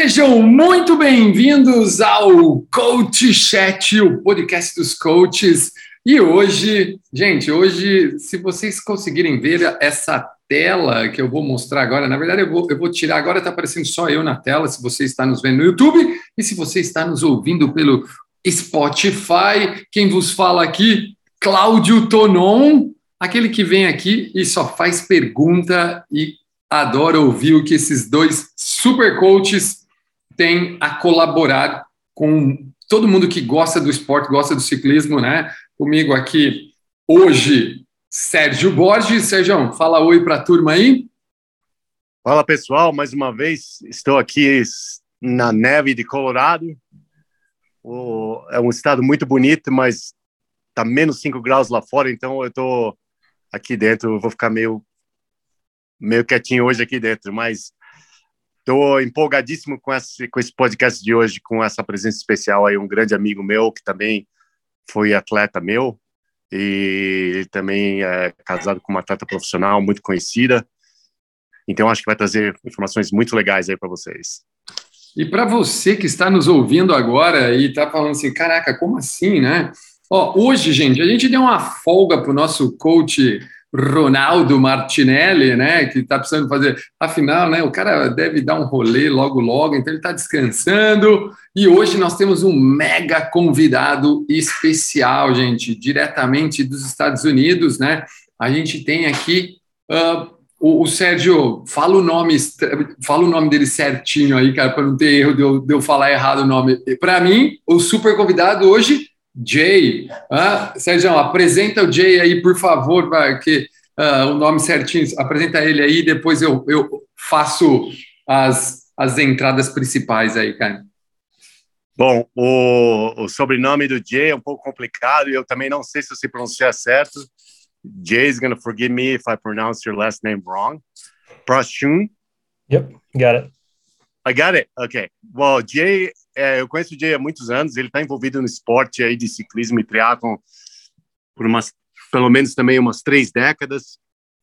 Sejam muito bem-vindos ao Coach Chat, o podcast dos coaches. E hoje, gente, hoje, se vocês conseguirem ver essa tela que eu vou mostrar agora, na verdade eu vou, eu vou tirar agora, está aparecendo só eu na tela, se você está nos vendo no YouTube e se você está nos ouvindo pelo Spotify, quem vos fala aqui, Cláudio Tonon, aquele que vem aqui e só faz pergunta e adora ouvir o que esses dois super coaches têm a colaborar com todo mundo que gosta do esporte, gosta do ciclismo, né? Comigo aqui hoje, Sérgio Borges. Sérgio, fala oi para a turma aí. Fala pessoal, mais uma vez estou aqui na neve de Colorado. é um estado muito bonito, mas tá menos 5 graus lá fora, então eu estou aqui dentro, vou ficar meio meio quietinho hoje aqui dentro, mas estou empolgadíssimo com esse, com esse podcast de hoje, com essa presença especial aí, um grande amigo meu que também foi atleta meu e ele também é casado com uma atleta profissional muito conhecida. Então acho que vai trazer informações muito legais aí para vocês. E para você que está nos ouvindo agora e está falando assim, caraca, como assim, né? Ó, hoje, gente, a gente deu uma folga para o nosso coach Ronaldo Martinelli, né, que está precisando fazer. Afinal, né, o cara deve dar um rolê logo, logo, então ele está descansando. E hoje nós temos um mega convidado especial, gente, diretamente dos Estados Unidos, né? A gente tem aqui uh, o, o, Sérgio. Fala o nome, fala o nome dele certinho aí, cara, para não ter erro de eu, de eu falar errado o nome. Para mim, o super convidado hoje Jay. Ah, Sérgio, apresenta o Jay aí, por favor, que uh, o nome certinho. Apresenta ele aí, depois eu, eu faço as, as entradas principais aí, cara. Bom, o, o sobrenome do Jay é um pouco complicado e eu também não sei se você pronuncia certo. Jay is going to forgive me if I pronounce your last name wrong. Prashun. Yep, got it. I got it. Okay. Well, Jay é, eu conheço o Jay há muitos anos, ele está envolvido no esporte aí de ciclismo e triatlon por umas, pelo menos também umas três décadas.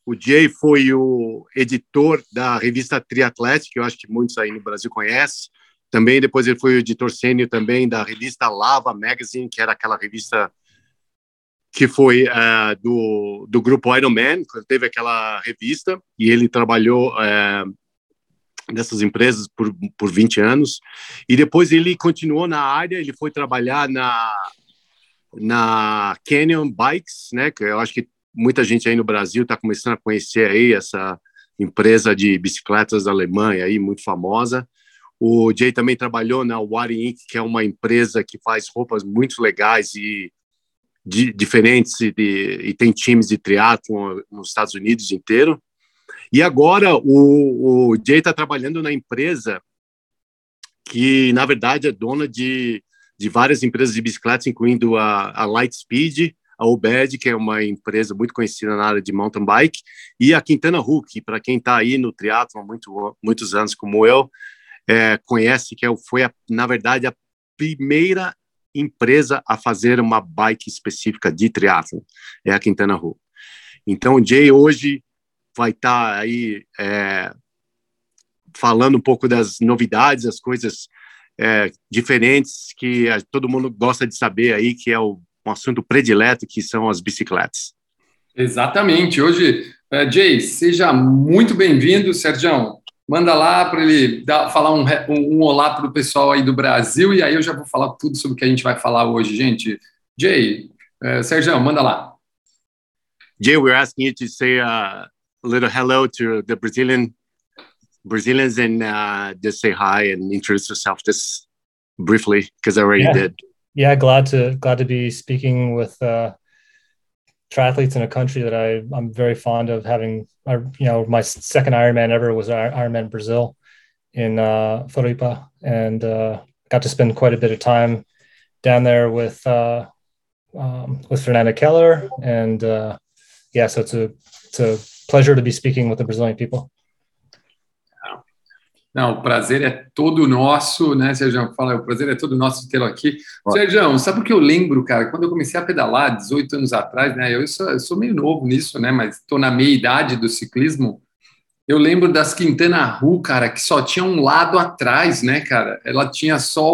O Jay foi o editor da revista Triatlética, que eu acho que muitos aí no Brasil conhecem. Também depois ele foi o editor sênior também da revista Lava Magazine, que era aquela revista que foi uh, do, do grupo Iron Man, quando teve aquela revista, e ele trabalhou uh, dessas empresas por, por 20 anos. E depois ele continuou na área, ele foi trabalhar na, na Canyon Bikes, né, que eu acho que muita gente aí no Brasil está começando a conhecer aí essa empresa de bicicletas da Alemanha aí, muito famosa. O Jay também trabalhou na Wari Inc., que é uma empresa que faz roupas muito legais e de, diferentes de, e tem times de triatlo nos Estados Unidos inteiro. E agora o, o Jay está trabalhando na empresa que, na verdade, é dona de, de várias empresas de bicicletas, incluindo a, a Lightspeed, a Obed, que é uma empresa muito conhecida na área de mountain bike, e a Quintana Hulk, para quem está aí no triatlo há muito, muitos anos, como eu, é, conhece que é foi, a, na verdade, a primeira empresa a fazer uma bike específica de triatlo, é a Quintana Hulk. Então, o Jay hoje vai estar tá aí é, falando um pouco das novidades, as coisas é, diferentes que todo mundo gosta de saber aí, que é o, um assunto predileto, que são as bicicletas. Exatamente. Hoje, uh, Jay, seja muito bem-vindo, Sérgio. Manda lá para ele dar, falar um, um, um olá para o pessoal aí do Brasil e aí eu já vou falar tudo sobre o que a gente vai falar hoje, gente. Jay, uh, Sérgio, manda lá. Jay, we're asking you to say uh, a little hello to the Brazilian Brazilians and uh, just say hi and introduce yourself just briefly because I already yeah. did. Yeah, glad to glad to be speaking with uh, triathletes in a country that I I'm very fond of. Having you know my second Ironman ever was Ironman Brazil in uh, Floripa, and uh, got to spend quite a bit of time down there with uh, um, with Fernanda Keller, and uh, yeah, so it's a it's a pleasure to be speaking with the Brazilian people. Não, o prazer é todo nosso, né, Sérgio? Fala, o prazer é todo nosso tê-lo aqui. Sérgio, sabe o que eu lembro, cara? Quando eu comecei a pedalar 18 anos atrás, né? Eu sou, eu sou meio novo nisso, né? Mas estou na meia idade do ciclismo. Eu lembro das Quintana Roo, cara, que só tinha um lado atrás, né, cara? Ela tinha só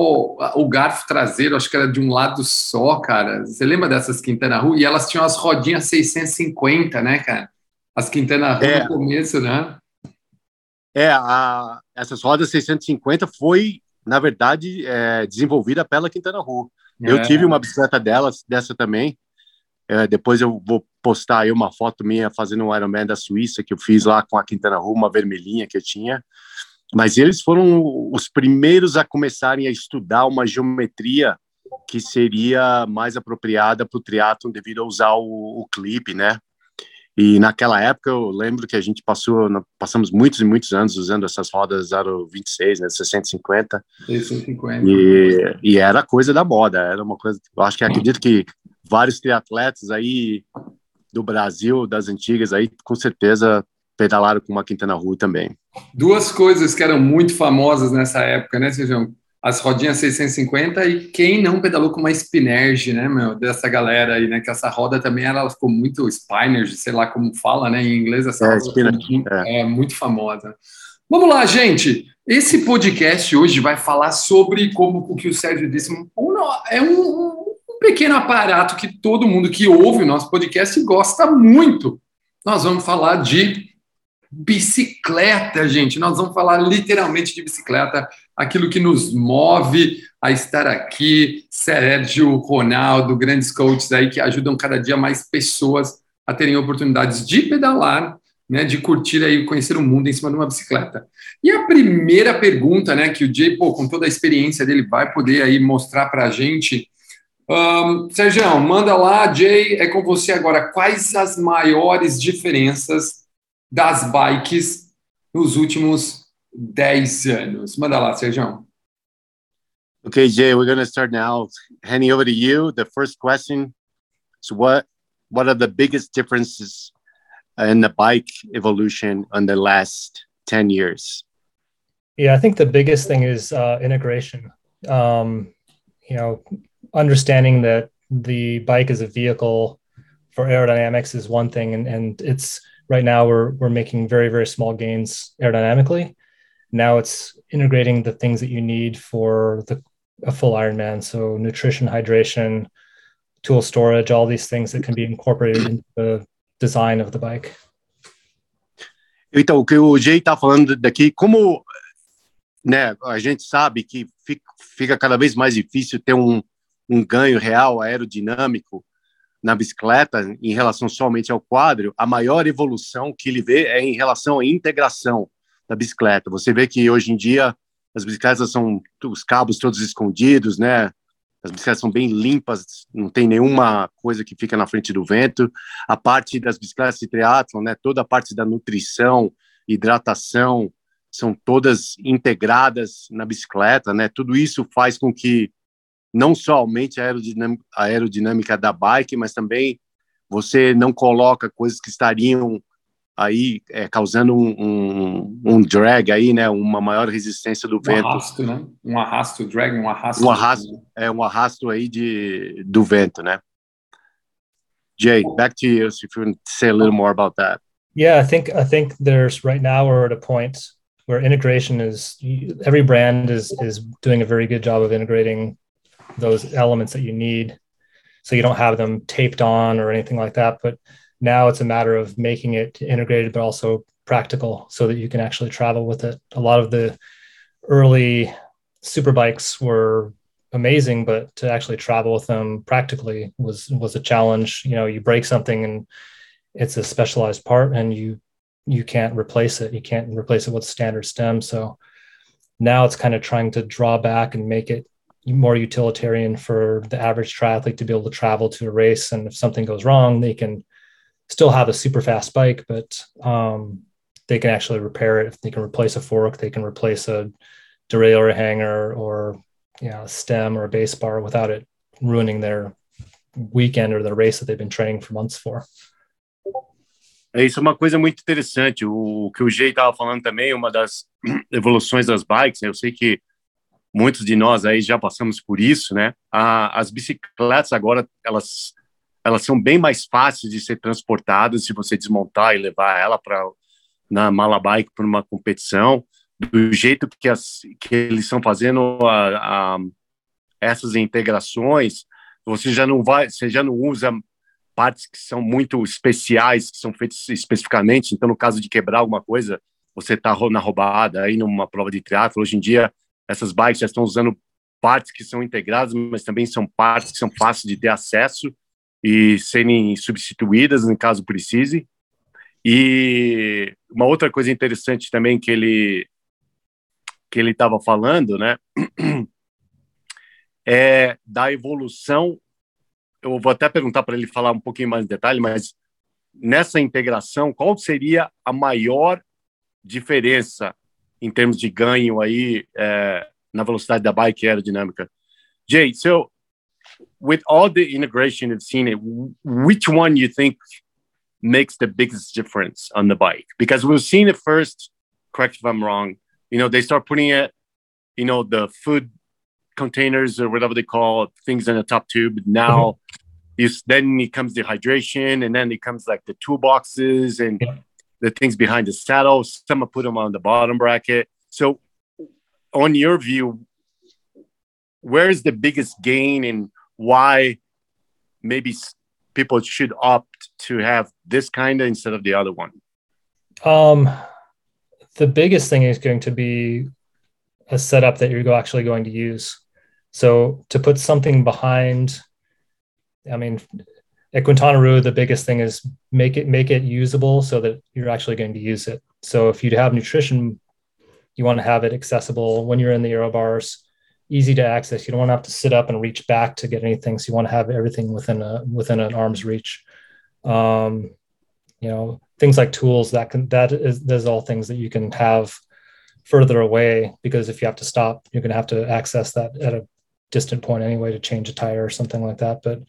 o garfo traseiro, acho que era de um lado só, cara. Você lembra dessas Quintana Roo? E elas tinham as rodinhas 650, né, cara? As Quintana Roo é. no começo, né? É, a, essas rodas 650 foi, na verdade, é, desenvolvida pela Quintana Roo. É. Eu tive uma bicicleta delas, dessa também. É, depois eu vou postar aí uma foto minha fazendo um Ironman da Suíça que eu fiz lá com a Quintana Roo, uma vermelhinha que eu tinha. Mas eles foram os primeiros a começarem a estudar uma geometria que seria mais apropriada para o triatlon devido a usar o, o clipe, né? E naquela época eu lembro que a gente passou, passamos muitos e muitos anos usando essas rodas Aro 26, né, 650. 650. E, e era coisa da moda, era uma coisa, eu acho que acredito que vários triatletas aí do Brasil, das antigas aí, com certeza pedalaram com uma Quintana Roo também. Duas coisas que eram muito famosas nessa época, né, Sejão? As rodinhas 650 e quem não pedalou com uma Spinerge, né, meu, dessa galera aí, né, que essa roda também ela ficou muito Spinerge, sei lá como fala, né, em inglês essa é, roda muito, é. é muito famosa. Vamos lá, gente. Esse podcast hoje vai falar sobre como o que o Sérgio disse, é um, um pequeno aparato que todo mundo que ouve o nosso podcast gosta muito. Nós vamos falar de bicicleta, gente. Nós vamos falar literalmente de bicicleta, aquilo que nos move a estar aqui. Sérgio, Ronaldo, grandes coaches aí que ajudam cada dia mais pessoas a terem oportunidades de pedalar, né, de curtir aí, conhecer o mundo em cima de uma bicicleta. E a primeira pergunta, né, que o Jay, pô, com toda a experiência dele, vai poder aí mostrar para a gente. Um, Sérgio, manda lá, Jay, é com você agora. Quais as maiores diferenças das bikes nos últimos 10 anos. Manda lá, Sérgio. Okay, Jay, we're going to start now. Handing over to you. The first question is what what are the biggest differences in the bike evolution in the last 10 years? Yeah, I think the biggest thing is uh, integration. Um, you know, understanding that the bike is a vehicle for aerodynamics is one thing, and, and it's right now we're we're making very very small gains aerodynamically. Now it's integrating the things that you need for the a full Ironman. So nutrition, hydration, tool storage, all these things that can be incorporated into the design of the bike. Então, o que o Jay está falando daqui, como né, a gente sabe que fica, fica cada vez mais difícil ter um, um ganho real aerodinâmico na bicicleta em relação somente ao quadro, a maior evolução que ele vê é em relação à integração da bicicleta. Você vê que hoje em dia as bicicletas são os cabos todos escondidos, né? As bicicletas são bem limpas, não tem nenhuma coisa que fica na frente do vento. A parte das bicicletas de triatlon, né? Toda a parte da nutrição, hidratação, são todas integradas na bicicleta, né? Tudo isso faz com que não somente a aerodinâmica, a aerodinâmica da bike, mas também você não coloca coisas que estariam aí é, causando um, um, um, drag aí, né, uma maior resistência do um vento. Um arrasto, né? Um arrasto, drag, um arrasto. Um arrasto, é um arrasto aí de do vento, né? Jay, back to you, if you want to say a little more about that. Yeah, I think I think there's right now we're at a point where integration is every brand is is doing a very good job of integrating those elements that you need. So you don't have them taped on or anything like that but now it's a matter of making it integrated but also practical so that you can actually travel with it. A lot of the early super bikes were amazing but to actually travel with them practically was was a challenge. You know you break something and it's a specialized part and you you can't replace it. You can't replace it with standard stem. So now it's kind of trying to draw back and make it more utilitarian for the average triathlete to be able to travel to a race. And if something goes wrong, they can still have a super fast bike, but um, they can actually repair it. If they can replace a fork, they can replace a derailleur hanger or you know, a stem or a base bar without it ruining their weekend or the race that they've been training for months for. Isso é uma coisa muito interessante. O, o que o Jay estava falando também, uma das evoluções das bikes, eu sei que muitos de nós aí já passamos por isso, né? A, as bicicletas agora elas elas são bem mais fáceis de ser transportadas se você desmontar e levar ela para na Malabike para uma competição, do jeito que, as, que eles estão fazendo a, a, essas integrações, você já não vai, você já não usa partes que são muito especiais, que são feitas especificamente. Então, no caso de quebrar alguma coisa, você está na roubada aí numa prova de triatlo. Hoje em dia, essas bikes já estão usando partes que são integradas, mas também são partes que são fáceis de ter acesso e serem substituídas, no caso precise. E uma outra coisa interessante também que ele que ele estava falando, né, é da evolução. Eu vou até perguntar para ele falar um pouquinho mais em detalhe, mas nessa integração, qual seria a maior diferença em termos de ganho aí é, na velocidade da bike aerodinâmica? Jay, so with all the integration you've seen it, which one you think makes the biggest difference on the bike? Because we've seen it first, correct if I'm wrong, you know, they start putting it, you know, the food containers or whatever they call it, things in the top tube. Now, mm-hmm. then it comes the hydration, and then it comes like the toolboxes and yeah. The things behind the saddle. Some put them on the bottom bracket. So, on your view, where's the biggest gain and why maybe people should opt to have this kind of instead of the other one? Um, the biggest thing is going to be a setup that you're actually going to use. So to put something behind, I mean, at Quintana Roo, the biggest thing is make it make it usable so that you're actually going to use it. So if you have nutrition, you want to have it accessible when you're in the aero bars easy to access. You don't want to have to sit up and reach back to get anything. So you want to have everything within a within an arm's reach. Um, you know, things like tools that can that is there's all things that you can have further away because if you have to stop, you're going to have to access that at a distant point anyway to change a tire or something like that. But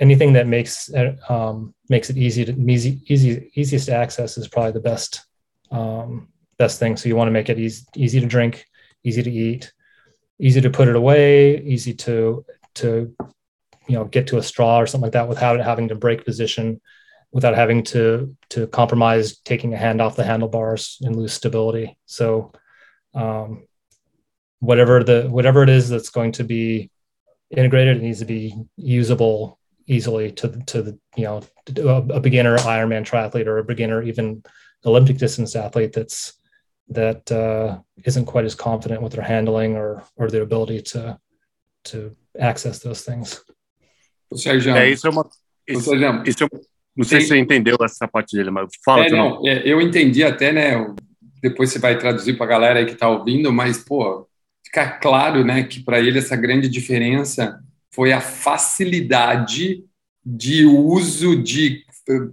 anything that makes um, makes it easy to easy easy easiest to access is probably the best um, best thing. So you want to make it easy easy to drink, easy to eat, easy to put it away, easy to to you know get to a straw or something like that without having to break position, without having to to compromise taking a hand off the handlebars and lose stability. So um, whatever the whatever it is that's going to be integrated, it needs to be usable easily to to the you know a, a beginner Ironman triathlete or a beginner even Olympic distance athlete that's that uh, isn't quite as confident with their handling or or their ability to to access those things. Sérgio, é, isso é uma. Isso, isso é, não sei se você entendeu essa parte dele, mas fala. É, não, é, eu entendi até, né? Depois você vai traduzir para a galera aí que está ouvindo, mas, pô, fica claro, né, que para ele essa grande diferença foi a facilidade de uso de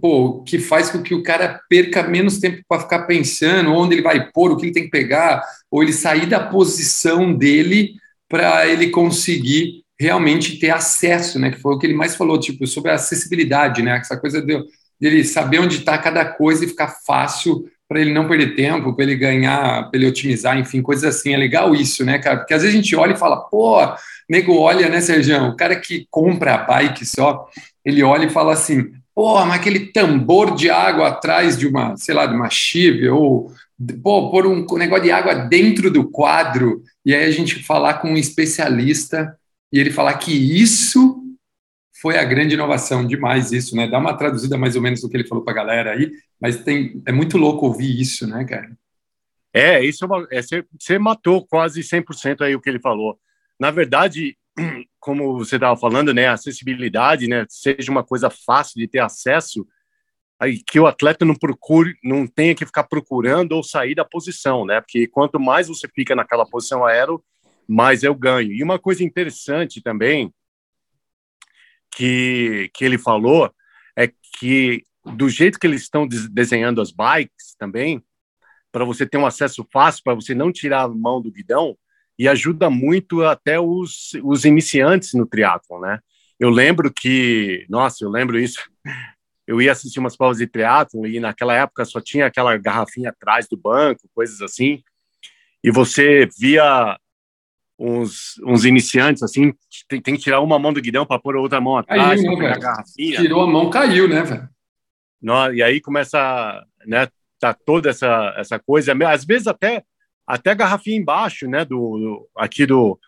pô, que faz com que o cara perca menos tempo para ficar pensando onde ele vai pôr, o que ele tem que pegar, ou ele sair da posição dele para ele conseguir realmente ter acesso, né? Que foi o que ele mais falou, tipo, sobre a acessibilidade, né? Essa coisa de, dele saber onde está cada coisa e ficar fácil para ele não perder tempo, para ele ganhar, para ele otimizar, enfim, coisas assim. É legal isso, né, cara? Porque às vezes a gente olha e fala, pô, nego olha, né, Sérgio? O cara que compra a bike só, ele olha e fala assim, Porra, mas aquele tambor de água atrás de uma, sei lá, de uma chive, ou pô, pôr um negócio de água dentro do quadro, e aí a gente falar com um especialista e ele falar que isso foi a grande inovação, demais isso, né? Dá uma traduzida mais ou menos do que ele falou para a galera aí, mas tem, é muito louco ouvir isso, né, cara? É, isso é, é você, matou quase 100% aí o que ele falou. Na verdade, como você estava falando, né, acessibilidade, né, seja uma coisa fácil de ter acesso, aí que o atleta não procure, não tenha que ficar procurando ou sair da posição, né, porque quanto mais você fica naquela posição aero, mais eu ganho. E uma coisa interessante também que que ele falou é que do jeito que eles estão desenhando as bikes também, para você ter um acesso fácil, para você não tirar a mão do guidão, e ajuda muito até os, os iniciantes no triatlon, né? Eu lembro que, nossa, eu lembro isso. Eu ia assistir umas provas de triatlon e naquela época só tinha aquela garrafinha atrás do banco, coisas assim. E você via uns, uns iniciantes assim, tem, tem que tirar uma mão do guidão para pôr a outra mão atrás, né, a garrafinha. Tirou a mão, caiu, né, velho? E aí começa, né, tá toda essa essa coisa, às vezes até até garrafinha embaixo, né, do, do aqui do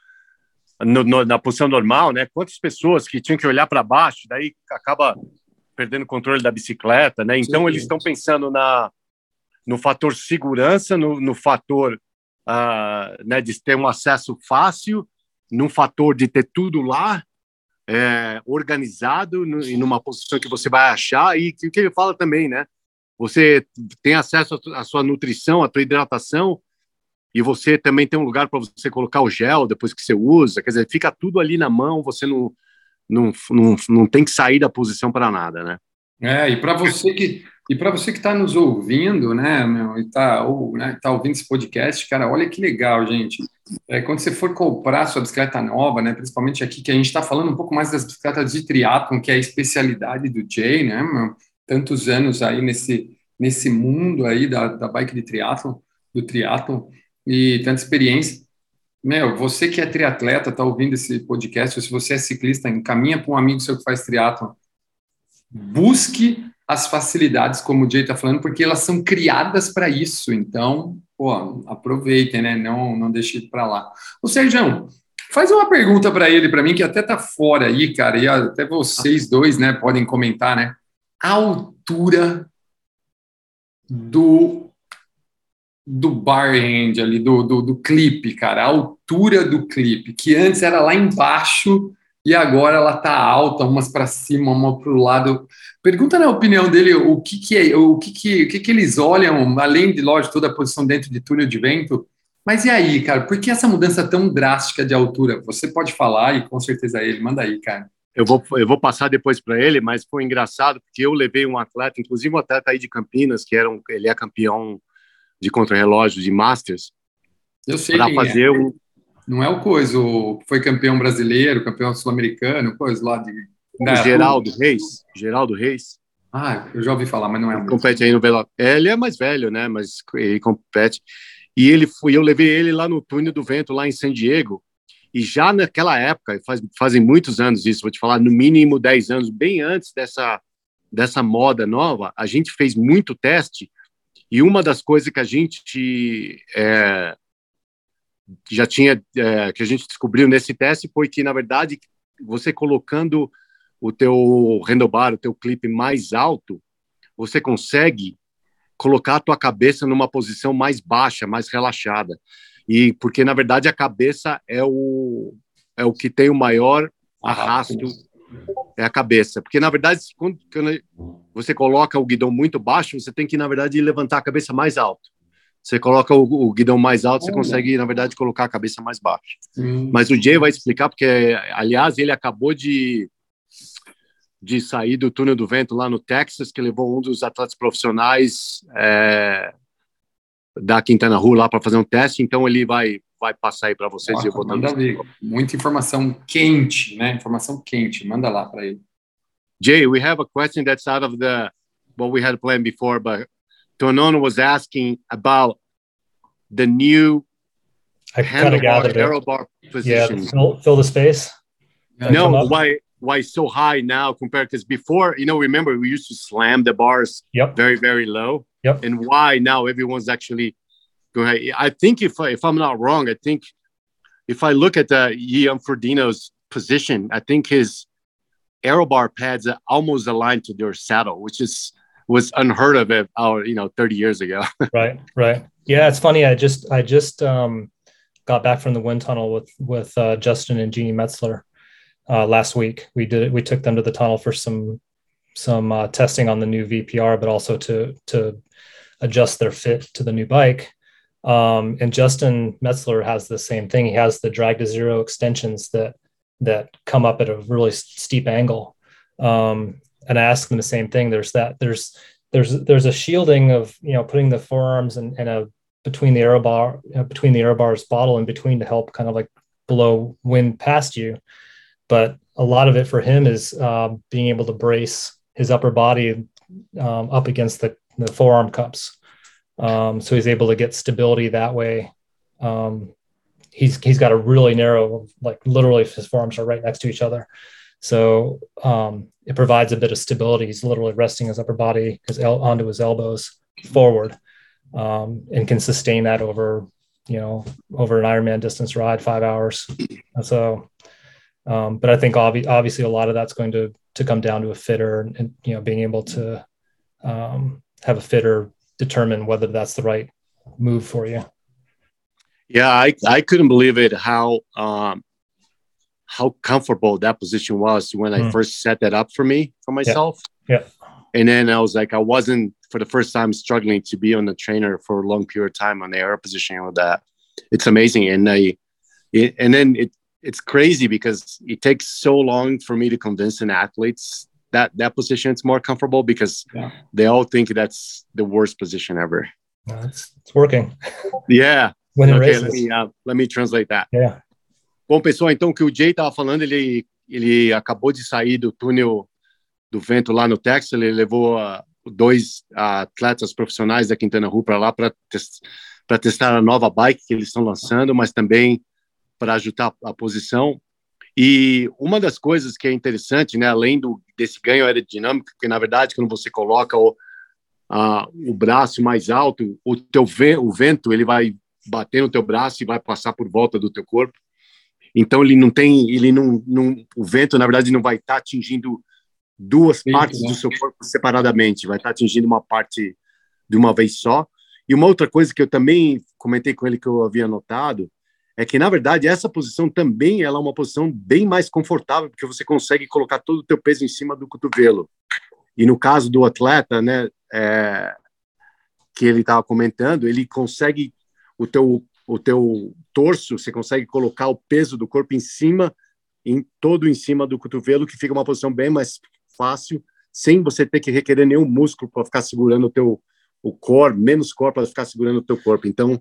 no, no, na posição normal, né? Quantas pessoas que tinham que olhar para baixo, daí acaba perdendo o controle da bicicleta, né? Então Sim. eles estão pensando na no fator segurança, no, no fator uh, né, de ter um acesso fácil, no fator de ter tudo lá é, organizado no, e numa posição que você vai achar e que, que ele fala também, né? Você tem acesso à sua nutrição, à sua hidratação e você também tem um lugar para você colocar o gel depois que você usa, quer dizer, fica tudo ali na mão, você não, não, não, não tem que sair da posição para nada, né? É, e para você que e para você que está nos ouvindo, né, meu, e está ou, né, tá ouvindo esse podcast, cara, olha que legal, gente. É, quando você for comprar sua bicicleta nova, né, principalmente aqui que a gente está falando um pouco mais das bicicletas de triatlon, que é a especialidade do Jay, né, meu, tantos anos aí nesse nesse mundo aí da, da bike de triatlon, do triatlon e tanta experiência. Meu, você que é triatleta, está ouvindo esse podcast, ou se você é ciclista, encaminha para um amigo seu que faz triatlon. Busque as facilidades, como o Jay está falando, porque elas são criadas para isso. Então, pô, aproveitem, né? Não, não deixe para lá. O Sérgio, faz uma pergunta para ele, para mim, que até tá fora aí, cara, e até vocês dois, né, podem comentar, né? A altura do do bar end ali, do, do, do clipe, cara, a altura do clipe, que antes era lá embaixo e agora ela tá alta, umas para cima, uma para o lado. Pergunta na opinião dele o que, que é, o que, que, o que, que eles olham, além de, lógico, toda a posição dentro de túnel de vento. Mas e aí, cara, por que essa mudança tão drástica de altura? Você pode falar e com certeza ele, manda aí, cara. Eu vou, eu vou passar depois para ele, mas foi engraçado porque eu levei um atleta, inclusive um atleta aí de Campinas, que era um, ele é campeão de contrarrelógio de Masters. Eu sei para é. fazer é. um, não é o coisa, foi campeão brasileiro, campeão sul-americano, coisa lá de. O Geraldo Reis. Geraldo Reis. Ah, eu já ouvi falar, mas não é. Ele compete aí no Velo. É, ele é mais velho, né? Mas ele compete. E ele foi, eu levei ele lá no túnel do vento, lá em San Diego. E já naquela época, faz, fazem muitos anos isso, vou te falar, no mínimo 10 anos, bem antes dessa, dessa moda nova, a gente fez muito teste. E uma das coisas que a gente é, já tinha é, que a gente descobriu nesse teste foi que na verdade você colocando o teu handlebar, o teu clipe mais alto, você consegue colocar a tua cabeça numa posição mais baixa, mais relaxada. E porque na verdade a cabeça é o é o que tem o maior arrasto é a cabeça. Porque na verdade quando, você coloca o guidão muito baixo, você tem que na verdade levantar a cabeça mais alto. Você coloca o, o guidão mais alto, você consegue, na verdade, colocar a cabeça mais baixa. Mas o Jay vai explicar, porque, aliás, ele acabou de, de sair do túnel do vento lá no Texas, que levou um dos atletas profissionais é, da Quintana Roo lá para fazer um teste, então ele vai vai passar aí para vocês Nossa, e eu vou manda ver. Muita informação quente, né? Informação quente, manda lá para ele. Jay, we have a question that's out of the what we had planned before, but Tonon was asking about the new I handlebar, arrow bar position. Yeah, fill, fill the space. No, why why so high now compared because before you know remember we used to slam the bars yep. very very low. Yep. And why now everyone's actually going? I think if if I'm not wrong, I think if I look at the Ian Frodino's position, I think his arrow bar pads are almost aligned to their saddle, which is was unheard of it our you know 30 years ago right right yeah it's funny i just i just um, got back from the wind tunnel with with uh, justin and jeannie metzler uh, last week. We did we took them to the tunnel for some some uh, testing on the new vpr but also to to adjust their fit to the new bike. Um, and justin metzler has the same thing. He has the drag to zero extensions that that come up at a really steep angle. Um, and I ask them the same thing. There's that there's there's there's a shielding of you know putting the forearms and, and a between the aero bar you between the aero bars bottle in between to help kind of like blow wind past you. But a lot of it for him is uh, being able to brace his upper body um, up against the, the forearm cups. Um, so he's able to get stability that way. Um, he's he's got a really narrow, like literally his forearms are right next to each other. So um, it provides a bit of stability. He's literally resting his upper body his el- onto his elbows forward um, and can sustain that over you know over an Ironman distance ride, five hours. So, um, but I think ob- obviously a lot of that's going to to come down to a fitter and, and you know being able to um, have a fitter determine whether that's the right move for you. Yeah, I, I couldn't believe it how um, how comfortable that position was when I mm. first set that up for me for myself. Yeah. yeah. And then I was like, I wasn't for the first time struggling to be on the trainer for a long period of time on the air position with that. It's amazing. And I it, and then it it's crazy because it takes so long for me to convince an athletes that that position is more comfortable because yeah. they all think that's the worst position ever. No, it's, it's working. Yeah. When okay, let me, uh, let me translate that. Yeah. Bom, pessoal, então que o Jay estava falando, ele, ele acabou de sair do túnel do vento lá no Texas, ele levou uh, dois uh, atletas profissionais da Quintana Roo para lá para test, testar a nova bike que eles estão lançando, mas também para ajudar a posição. E uma das coisas que é interessante, né, além do, desse ganho aerodinâmico, porque na verdade quando você coloca o, o braço mais alto, o teu o vento ele vai bater no teu braço e vai passar por volta do teu corpo. Então ele não tem, ele não, não o vento na verdade não vai estar tá atingindo duas Sim, partes né? do seu corpo separadamente, vai estar tá atingindo uma parte de uma vez só. E uma outra coisa que eu também comentei com ele que eu havia notado é que na verdade essa posição também ela é uma posição bem mais confortável porque você consegue colocar todo o teu peso em cima do cotovelo. E no caso do atleta né é, que ele estava comentando ele consegue o teu o teu torso você consegue colocar o peso do corpo em cima em todo em cima do cotovelo que fica uma posição bem mais fácil sem você ter que requerer nenhum músculo para ficar segurando o teu o core menos core para ficar segurando o teu corpo. Então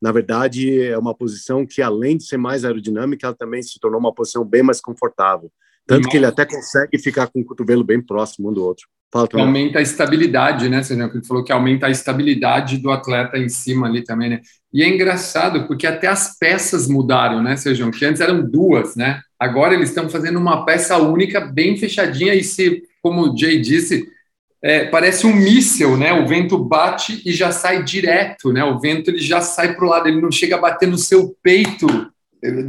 na verdade, é uma posição que, além de ser mais aerodinâmica, ela também se tornou uma posição bem mais confortável. Tanto que ele até consegue ficar com o cotovelo bem próximo um do outro. Fala, aumenta a estabilidade, né, Sérgio? Ele falou que aumenta a estabilidade do atleta em cima ali também, né? E é engraçado, porque até as peças mudaram, né, Sérgio? Que antes eram duas, né? Agora eles estão fazendo uma peça única, bem fechadinha, e se, como o Jay disse, é, parece um míssil, né? O vento bate e já sai direto, né? O vento ele já sai para o lado, ele não chega a bater no seu peito,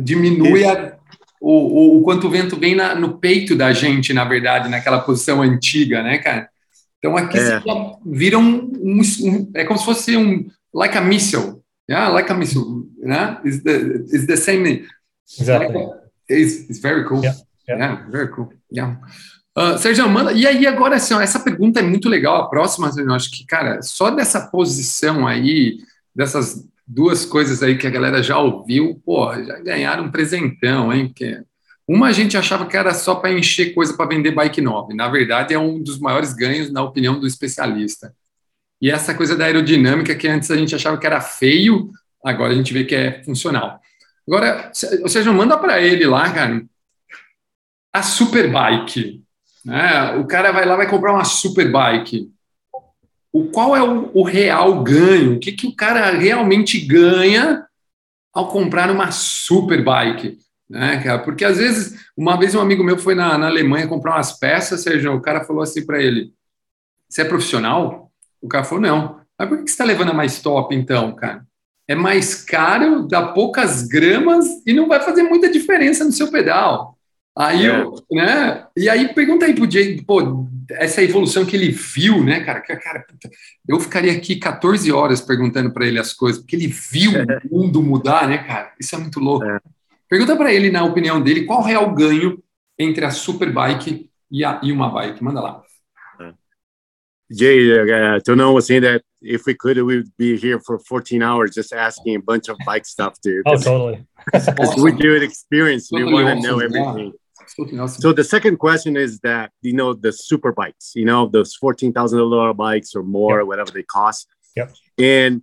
diminui a, o, o, o, quanto o vento vem na, no peito da gente, na verdade, naquela posição antiga, né, cara? Então aqui é. vira um, um, um, é como se fosse um like a missile, yeah, like a missile, né? It's the, it's the same. Exactly. Like a, it's, it's very cool. Yeah, yeah. yeah very cool. Yeah. Uh, Sérgio, manda. E aí, agora, assim, ó, essa pergunta é muito legal. A próxima, eu acho que, cara, só dessa posição aí, dessas duas coisas aí que a galera já ouviu, pô, já ganharam um presentão, hein? Porque uma a gente achava que era só para encher coisa para vender bike nova. Na verdade, é um dos maiores ganhos, na opinião do especialista. E essa coisa da aerodinâmica, que antes a gente achava que era feio, agora a gente vê que é funcional. Agora, ou seja, manda para ele lá, cara, a Superbike. Né? O cara vai lá vai comprar uma superbike. O qual é o, o real ganho? O que, que o cara realmente ganha ao comprar uma superbike? Né, cara? Porque às vezes, uma vez um amigo meu foi na, na Alemanha comprar umas peças, seja, o cara falou assim para ele: Você é profissional? O cara falou: Não. Mas por que você está levando a mais top então, cara? É mais caro, dá poucas gramas e não vai fazer muita diferença no seu pedal. Aí, é. eu, né? E aí pergunta aí pro Jay, pô, essa evolução que ele viu, né, cara? cara eu ficaria aqui 14 horas perguntando para ele as coisas, porque ele viu é. o mundo mudar, né, cara? Isso é muito louco. É. Pergunta para ele, na opinião dele, qual é o ganho entre a Superbike e, a, e uma bike? Manda lá. É. Jay, uh, to know was saying that if we could, we would be here for 14 hours just asking a bunch of bike stuff, dude. Oh, totally. awesome. we do it experience. Totally we want to awesome. know everything. Awesome. So the second question is that you know the super bikes, you know those fourteen thousand dollar bikes or more, yep. whatever they cost. Yep. And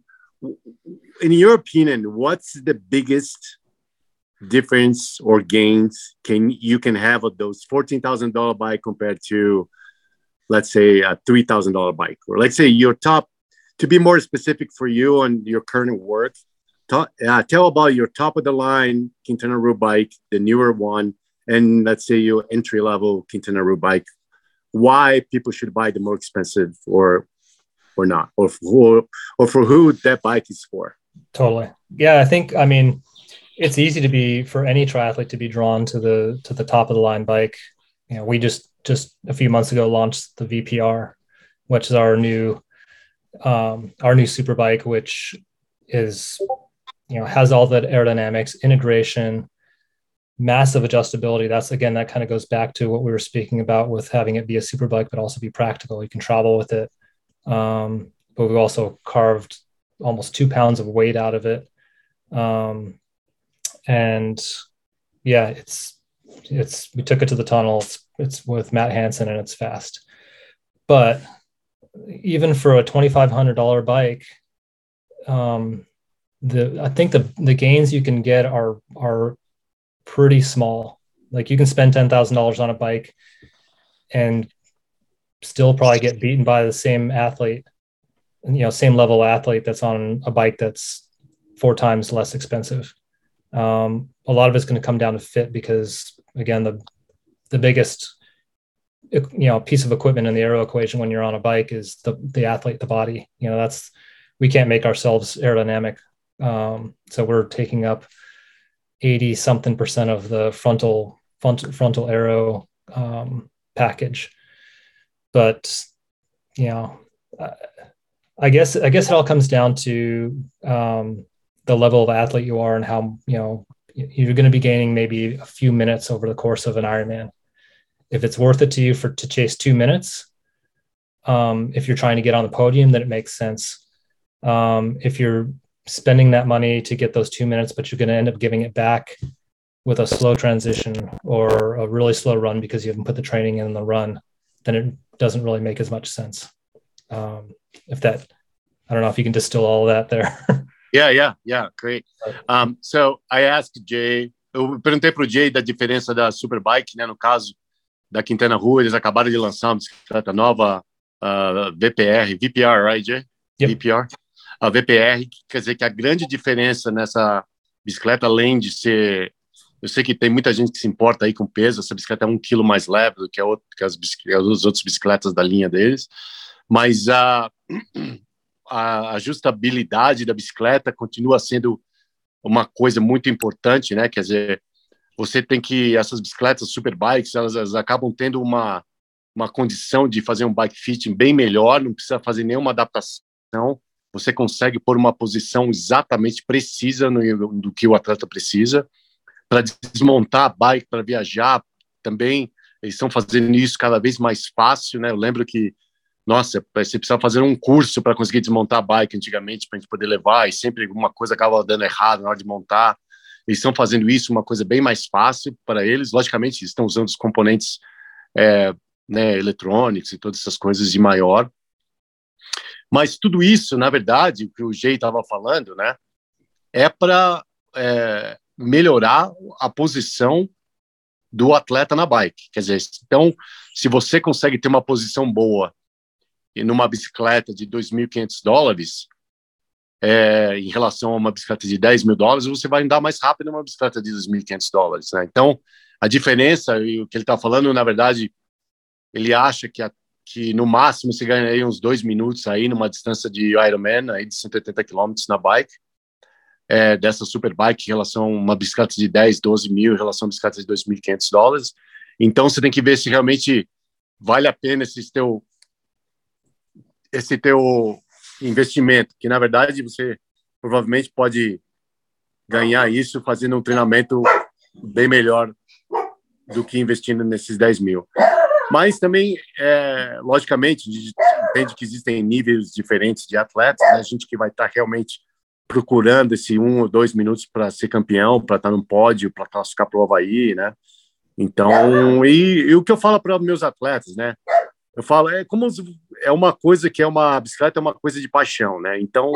in your opinion, what's the biggest difference or gains can you can have of those fourteen thousand dollar bike compared to, let's say, a three thousand dollar bike, or let's say your top. To be more specific for you on your current work, talk, uh, tell about your top of the line Quintana Roo bike, the newer one, and let's say your entry level Quintana Roo bike, why people should buy the more expensive or or not, or for, or for who that bike is for. Totally. Yeah, I think. I mean, it's easy to be for any triathlete to be drawn to the to the top of the line bike. You know, we just just a few months ago launched the VPR, which is our new um, our new super bike, which is you know has all that aerodynamics integration massive adjustability. That's again that kind of goes back to what we were speaking about with having it be a super bike but also be practical. You can travel with it um, but we've also carved almost two pounds of weight out of it. Um, and yeah it's it's we took it to the tunnel. It's, it's with matt hansen and it's fast. But even for a $2500 bike um, the I think the the gains you can get are are pretty small. Like you can spend ten thousand dollars on a bike and still probably get beaten by the same athlete, you know, same level athlete that's on a bike that's four times less expensive. Um, a lot of it's going to come down to fit because again, the the biggest you know piece of equipment in the aero equation when you're on a bike is the the athlete, the body. You know, that's we can't make ourselves aerodynamic um, so we're taking up 80 something percent of the frontal front, frontal arrow um, package. But, you know, I guess, I guess it all comes down to um, the level of athlete you are and how, you know, you're going to be gaining maybe a few minutes over the course of an Ironman. If it's worth it to you for to chase two minutes, um, if you're trying to get on the podium, then it makes sense. Um, if you're spending that money to get those two minutes, but you're going to end up giving it back with a slow transition or a really slow run because you haven't put the training in the run, then it doesn't really make as much sense. Um, if that, I don't know if you can distill all of that there. yeah, yeah, yeah, great. Um, so I asked Jay, eu perguntei para o Jay da diferença da Superbike, né? No caso da Quintana Rua, eles acabaram de lançar uma bicicleta nova, uh, VPR, VPR, right, Jay? Yep. VPR. A VPR, quer dizer que a grande diferença nessa bicicleta, além de ser. Eu sei que tem muita gente que se importa aí com peso, essa bicicleta é um quilo mais leve do que, a outra, que as, as outras bicicletas da linha deles, mas a, a ajustabilidade da bicicleta continua sendo uma coisa muito importante, né? Quer dizer, você tem que essas bicicletas superbikes, elas, elas acabam tendo uma uma condição de fazer um bike fitting bem melhor, não precisa fazer nenhuma adaptação você consegue pôr uma posição exatamente precisa no, do que o atleta precisa para desmontar a bike, para viajar também. Eles estão fazendo isso cada vez mais fácil, né? Eu lembro que, nossa, você precisava fazer um curso para conseguir desmontar a bike antigamente, para a gente poder levar, e sempre alguma coisa acaba dando errado na hora de montar. Eles estão fazendo isso uma coisa bem mais fácil para eles. Logicamente, estão usando os componentes é, né, eletrônicos e todas essas coisas de maior. Mas tudo isso, na verdade, o que o Jay estava falando, né, é para é, melhorar a posição do atleta na bike. Quer dizer, então, se você consegue ter uma posição boa e numa bicicleta de 2.500 dólares, é, em relação a uma bicicleta de 10 mil dólares, você vai andar mais rápido numa bicicleta de 2.500 dólares. Né? Então, a diferença, e o que ele está falando, na verdade, ele acha que a que no máximo você ganharia uns dois minutos aí numa distância de Ironman, aí de 180 km na bike, é, dessa super bike em relação a uma bicicleta de 10, 12 mil em relação a bicicleta de 2.500 dólares. Então você tem que ver se realmente vale a pena esse teu, esse teu investimento, que na verdade você provavelmente pode ganhar isso fazendo um treinamento bem melhor do que investindo nesses 10 mil. Mas também, é, logicamente, a entende que existem níveis diferentes de atletas, né? gente que vai estar realmente procurando esse um ou dois minutos para ser campeão, para estar no pódio, para classificar para o Havaí, né? Então, e, e o que eu falo para meus atletas, né? Eu falo, é como é uma coisa que é uma bicicleta, é uma coisa de paixão, né? Então,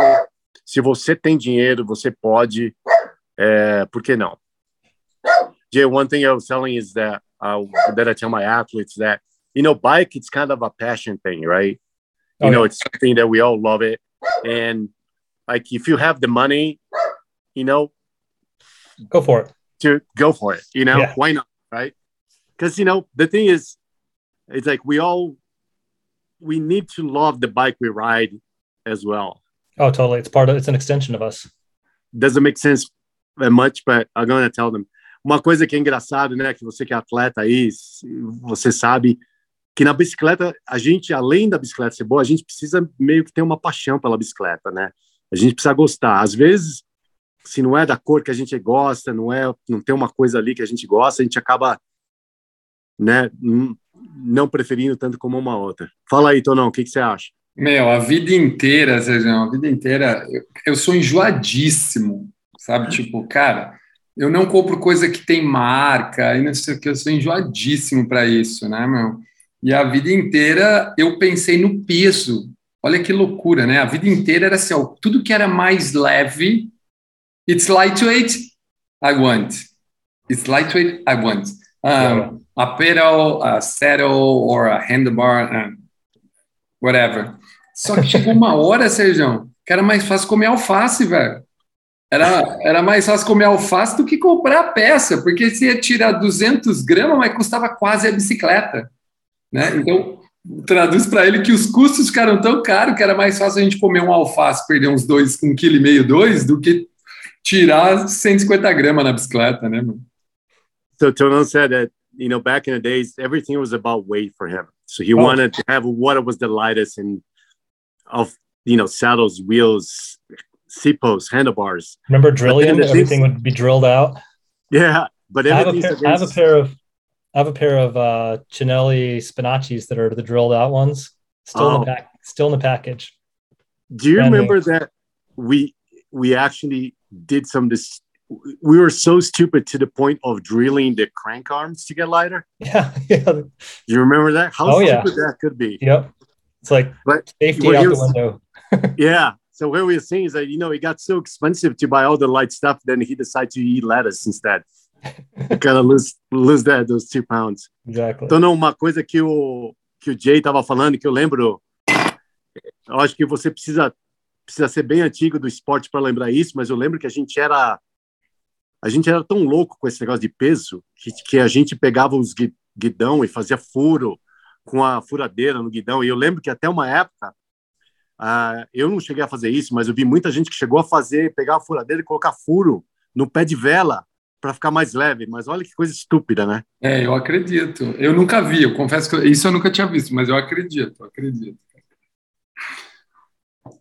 se você tem dinheiro, você pode, é, por que não? Jay, one thing I was telling is that uh, that I tell my athletes that you know, bike it's kind of a passion thing, right? You oh, know, yeah. it's something that we all love it, and like if you have the money, you know, go for it. To go for it, you know, yeah. why not, right? Because you know the thing is, it's like we all we need to love the bike we ride as well. Oh, totally. It's part of it's an extension of us. Doesn't make sense that much, but I'm gonna tell them. Uma coisa que é engraçado, né, que você que é atleta aí, você sabe que na bicicleta, a gente, além da bicicleta ser boa, a gente precisa meio que ter uma paixão pela bicicleta, né? A gente precisa gostar. Às vezes, se não é da cor que a gente gosta, não é, não tem uma coisa ali que a gente gosta, a gente acaba, né, não preferindo tanto como uma outra. Fala aí, Tonão, o que, que você acha? Meu, a vida inteira, Sérgio, a vida inteira, eu, eu sou enjoadíssimo, sabe? Tipo, cara, eu não compro coisa que tem marca, e não sei o que, eu sou enjoadíssimo para isso, né, meu? E a vida inteira eu pensei no peso. Olha que loucura, né? A vida inteira era assim, ó, tudo que era mais leve, it's lightweight, I want. It's lightweight, I want. Um, a pedal, a saddle, or a handlebar, um, whatever. Só que chegou uma hora, Sérgio, que era mais fácil comer alface, velho. Era, era mais fácil comer alface do que comprar a peça, porque você ia tirar 200 gramas, mas custava quase a bicicleta. Né? Então, traduz para ele que os custos ficaram tão caros que era mais fácil a gente comer um alface, perder uns dois, um quilo e meio, dois, do que tirar 150 gramas na bicicleta, né, mano? So Tonon said that you know back in the days everything was about weight for him. So he oh. wanted to have what was the lightest and of you know saddles, wheels, seat posts, handlebars. Remember drilling? Everything would be drilled out. Yeah, but I have, a pair, I have a pair of I have a pair of uh, Chinelli Spinaccis that are the drilled out ones, still oh. in the oh. pack, still in the package. Do you Brand remember new. that we we actually did some this? We were so stupid to the point of drilling the crank arms to get lighter. Yeah, yeah. You remember that? How oh, stupid yeah. that could be. Yep. It's like but safety out was, the window. yeah. So what we were saying is that you know it got so expensive to buy all the light stuff, then he decided to eat lettuce instead. kind of lose, lose that, those two pounds. Exactly. Então, uma coisa que o, que o Jay estava falando, que eu lembro, eu acho que você precisa, precisa ser bem antigo do esporte para lembrar isso, mas eu lembro que a gente era a gente era tão louco com esse negócio de peso que, que a gente pegava os guidão e fazia furo com a furadeira no guidão. E eu lembro que até uma época, uh, eu não cheguei a fazer isso, mas eu vi muita gente que chegou a fazer, pegar a furadeira e colocar furo no pé de vela para ficar mais leve, mas olha que coisa estúpida, né? É, eu acredito. Eu nunca vi, eu confesso que isso eu nunca tinha visto, mas eu acredito, eu acredito.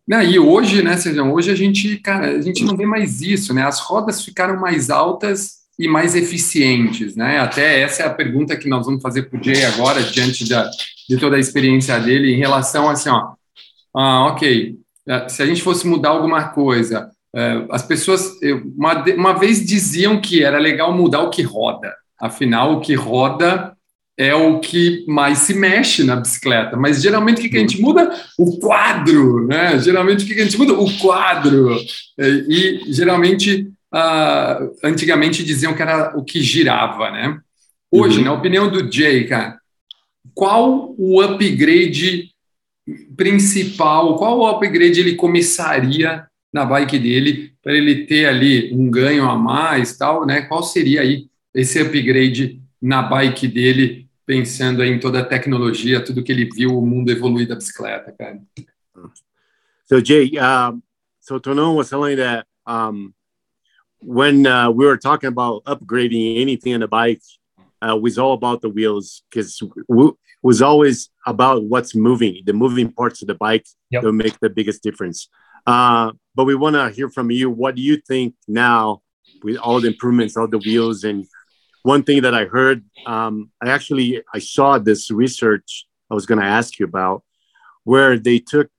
e hoje, né, Sérgio, hoje a gente, cara, a gente não vê mais isso, né? As rodas ficaram mais altas e mais eficientes, né? Até essa é a pergunta que nós vamos fazer para o Jay agora, diante da, de toda a experiência dele, em relação assim, ó, ah, ok, eh, se a gente fosse mudar alguma coisa, é, as pessoas uma, uma vez diziam que era legal mudar o que roda. Afinal, o que roda é o que mais se mexe na bicicleta. Mas geralmente o que, que a gente muda? O quadro, né? Geralmente o que, que a gente muda? O quadro. É, e geralmente, uh, antigamente diziam que era o que girava, né? Hoje, uhum. na opinião do Jay, cara, qual o upgrade principal? Qual o upgrade ele começaria na bike dele para ele ter ali um ganho a mais, tal, né? Qual seria aí esse upgrade na bike dele, pensando em toda a tecnologia, tudo que ele viu o mundo evoluir da bicicleta, cara? So Jay, um, so Tonon was telling that um, when uh, we were talking about upgrading anything on the bike, uh, was all about the wheels because was always about what's moving, the moving parts of the bike yep. that make the biggest difference. Uh, but we want to hear from you. What do you think now with all the improvements, all the wheels, and one thing that I heard, um, I actually I saw this research I was going to ask you about, where they took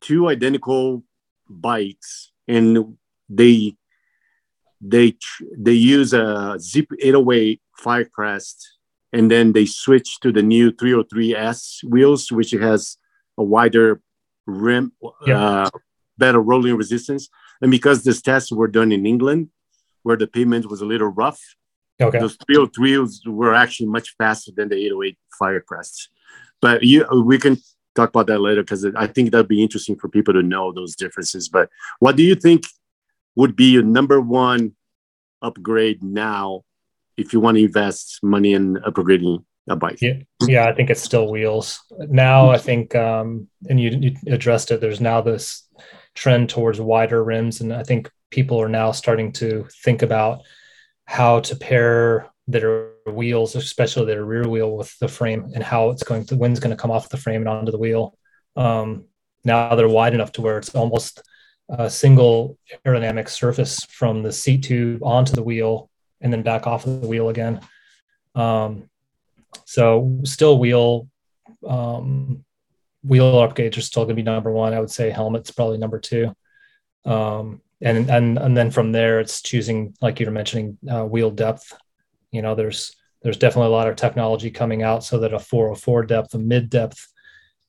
two identical bikes and they they they use a Zip 808 Firecrest, and then they switched to the new 303S wheels, which has a wider rim, yeah. uh, better rolling resistance. And because these tests were done in England, where the pavement was a little rough, okay. those 303s were actually much faster than the 808 Firecrests. But you, we can talk about that later because I think that'd be interesting for people to know those differences. But what do you think would be your number one upgrade now if you want to invest money in upgrading a bike. Yeah, yeah, I think it's still wheels. Now I think, um, and you, you addressed it. There's now this trend towards wider rims, and I think people are now starting to think about how to pair their wheels, especially their rear wheel, with the frame, and how it's going. The wind's going to come off the frame and onto the wheel. Um, now they're wide enough to where it's almost a single aerodynamic surface from the seat tube onto the wheel and then back off of the wheel again. Um, so still wheel um, wheel upgrades are still going to be number one. I would say helmets probably number two. Um, and and and then from there, it's choosing like you were mentioning uh, wheel depth. You know, there's there's definitely a lot of technology coming out so that a 404 depth, a mid depth,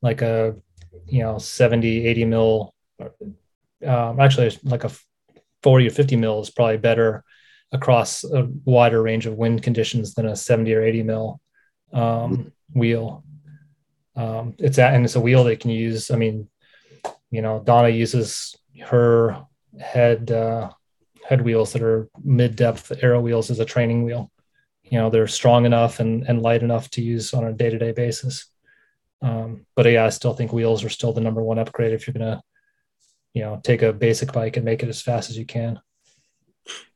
like a you know 70, 80 mil, um, actually like a 40 or 50 mil is probably better across a wider range of wind conditions than a 70 or 80 mil um, wheel. Um, it's at, and it's a wheel they can use. I mean, you know, Donna uses her head uh, head wheels that are mid depth aero wheels as a training wheel. You know, they're strong enough and, and light enough to use on a day to day basis. Um, but yeah, I still think wheels are still the number one upgrade if you're gonna, you know, take a basic bike and make it as fast as you can.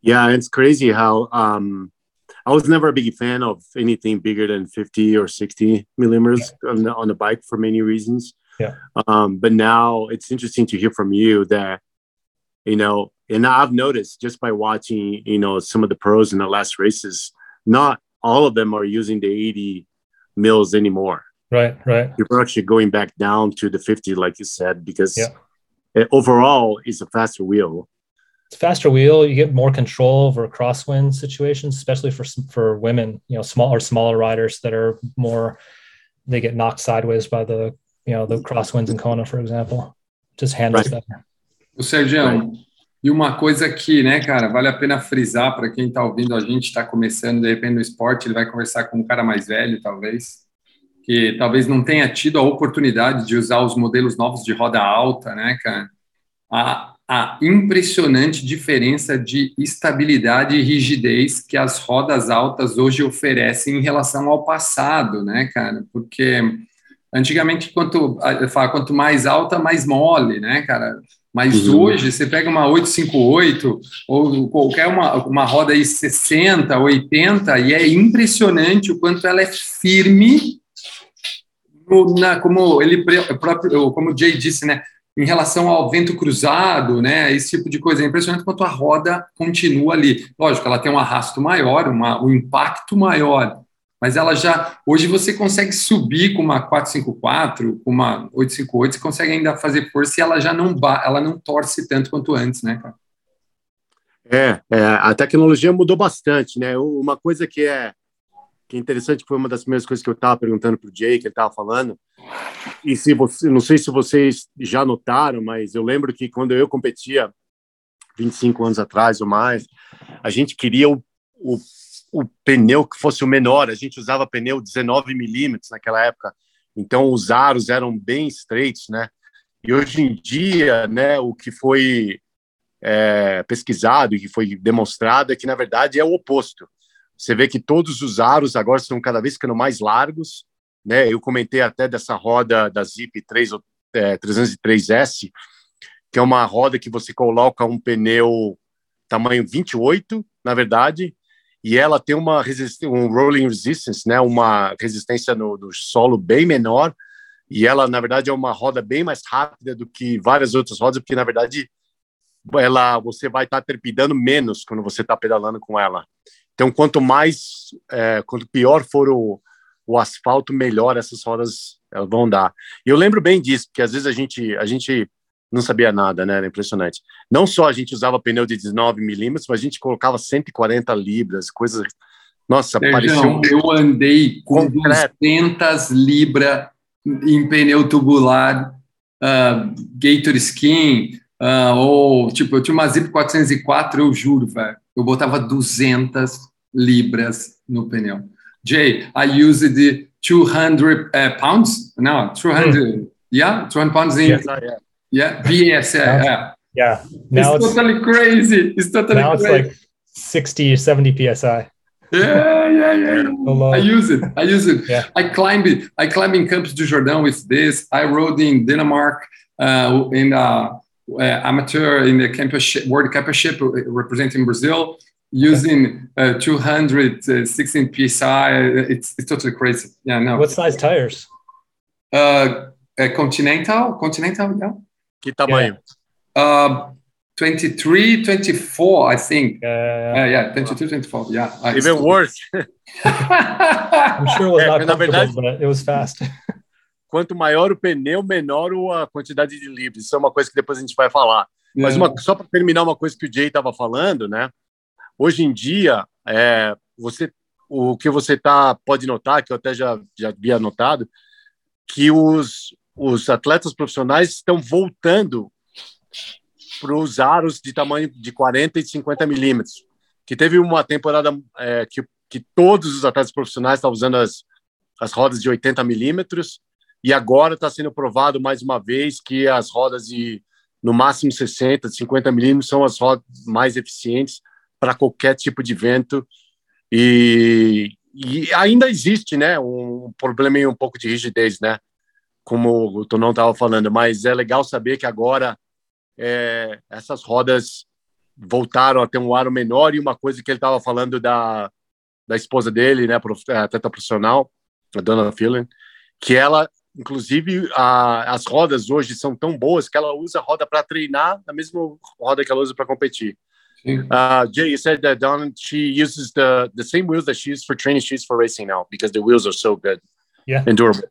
Yeah, it's crazy how um, I was never a big fan of anything bigger than 50 or 60 millimeters yeah. on, the, on the bike for many reasons. Yeah. Um, but now it's interesting to hear from you that, you know, and I've noticed just by watching, you know, some of the pros in the last races, not all of them are using the 80 mils anymore. Right, right. You're actually going back down to the 50, like you said, because yeah. it, overall it's a faster wheel it's faster wheel. You get more control over crosswind situations, especially for for women. You know, small or smaller riders that are more they get knocked sideways by the you know the crosswinds in Kona, for example. Just handles right. better. O Sérgio, e uma coisa que, né, cara, vale a pena frisar para quem está ouvindo a gente, está começando de repente no esporte, ele vai conversar com um cara mais velho, talvez, que talvez não tenha tido a oportunidade de usar os modelos novos de roda alta, né, cara? A, a impressionante diferença de estabilidade e rigidez que as rodas altas hoje oferecem em relação ao passado, né, cara? Porque antigamente, quanto, quanto mais alta, mais mole, né, cara? Mas uhum. hoje, você pega uma 858 ou qualquer uma, uma roda aí 60, 80, e é impressionante o quanto ela é firme, no, na, como ele próprio, como o Jay disse, né? Em relação ao vento cruzado, né, esse tipo de coisa. É impressionante quanto a roda continua ali. Lógico, ela tem um arrasto maior, uma, um impacto maior, mas ela já. Hoje você consegue subir com uma 454, com uma 858, você consegue ainda fazer força e ela já não, ela não torce tanto quanto antes, né, cara? É, é, a tecnologia mudou bastante, né? Uma coisa que é que é interessante, foi uma das primeiras coisas que eu estava perguntando para o Jay, que ele estava falando. E se você, não sei se vocês já notaram, mas eu lembro que quando eu competia 25 anos atrás ou mais, a gente queria o, o, o pneu que fosse o menor. A gente usava pneu 19 milímetros naquela época, então os aros eram bem estreitos, né? E hoje em dia, né, o que foi é, pesquisado e que foi demonstrado é que na verdade é o oposto você vê que todos os aros agora estão cada vez ficando mais largos, né? Eu comentei até dessa roda da Zip 3, é, 303S, que é uma roda que você coloca um pneu tamanho 28, na verdade, e ela tem uma um rolling resistance, né? Uma resistência no, no solo bem menor, e ela na verdade é uma roda bem mais rápida do que várias outras rodas, porque na verdade ela você vai estar tá trepidando menos quando você está pedalando com ela. Então, quanto mais, é, quanto pior for o, o asfalto, melhor essas rodas vão dar. E eu lembro bem disso, porque às vezes a gente, a gente não sabia nada, né? Era impressionante. Não só a gente usava pneu de 19 milímetros, mas a gente colocava 140 libras, coisas. Nossa, parecia. Eu andei com concreto. 200 libras em pneu tubular, uh, Gator Skin, uh, ou tipo, eu tinha uma Zip 404, eu juro, velho eu botava 200 libras no pneu. Jay, I used the 200 uh, pounds. No, 200. Mm. Yeah, 200 pounds in. Yes, yeah. Yeah, VS. yeah. Yeah. Now it's, it's, totally crazy. It's totally now crazy. it's like 60 70 psi. Yeah, yeah, yeah. I use it. I use it. Yeah. I climbed it. I climbed in Campos do Jordão with this. I rode in Denmark uh, in uh, uh, amateur in the championship, world championship representing Brazil using uh, 216 psi. It's, it's totally crazy. Yeah, no. What size tires? Uh, continental, continental, yeah. Que tamanho? Yeah. Uh, 23, 24, I think. Uh, yeah, yeah, 22, 24. Yeah. Even worse. I'm sure it was not é, verdade, but it was fast. Quanto maior o pneu, menor a quantidade de livres. Isso é uma coisa que depois a gente vai falar. Mas uma, só para terminar uma coisa que o Jay estava falando, né? Hoje em dia, é, você, o que você tá pode notar, que eu até já, já havia notado, que os, os atletas profissionais estão voltando para os aros de tamanho de 40 e 50 milímetros. Que teve uma temporada é, que, que todos os atletas profissionais estavam usando as, as rodas de 80 milímetros, e agora está sendo provado mais uma vez que as rodas de no máximo 60, 50 milímetros são as rodas mais eficientes para qualquer tipo de vento e, e, ainda existe, né, um problema em um pouco de rigidez, né, como o Tonão estava falando, mas é legal saber que agora é, essas rodas voltaram a ter um aro menor e uma coisa que ele estava falando da, da esposa dele, né, é, atleta profissional, a Dona Phelan, que ela, inclusive, a, as rodas hoje são tão boas que ela usa roda para treinar, a mesma roda que ela usa para competir. Uh, Jay, you said that Don she uses the the same wheels that she used for training. She's for racing now because the wheels are so good. Yeah, and durable.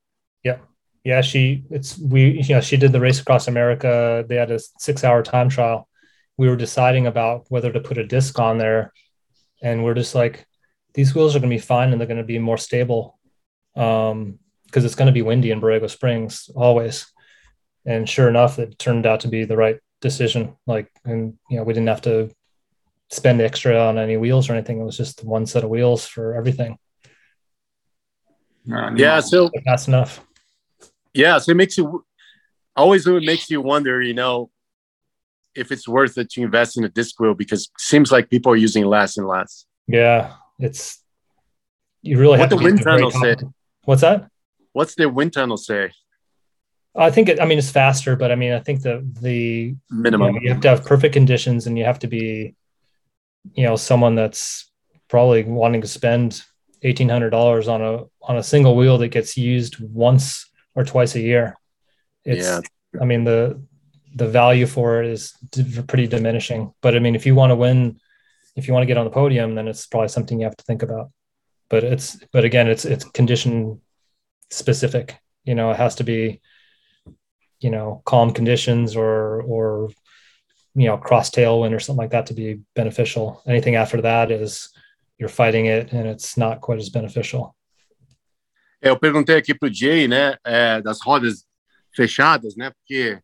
Yeah, yeah. She it's we you know she did the race across America. They had a six hour time trial. We were deciding about whether to put a disc on there, and we're just like, these wheels are going to be fine and they're going to be more stable, um, because it's going to be windy in Borrego Springs always. And sure enough, it turned out to be the right decision. Like, and you know, we didn't have to spend extra on any wheels or anything. It was just one set of wheels for everything. yeah, so that's enough. Yeah, so it makes you always it makes you wonder, you know, if it's worth it to invest in a disc wheel because it seems like people are using less and less. Yeah, it's you really what have the wind tunnel say. What's that? What's the wind tunnel say? I think it, I mean it's faster, but I mean I think the the minimum you, know, you have to have perfect conditions and you have to be you know someone that's probably wanting to spend eighteen hundred dollars on a on a single wheel that gets used once or twice a year. It's yeah. I mean the the value for it is pretty diminishing. But I mean, if you want to win, if you want to get on the podium, then it's probably something you have to think about. But it's but again, it's it's condition specific. You know, it has to be you know calm conditions or or you know cross tailwind or something like that to be beneficial. Anything after that is you're fighting it and it's not quite as beneficial. É, eu perguntei aqui para o Jay, né, é, das rodas fechadas, né, porque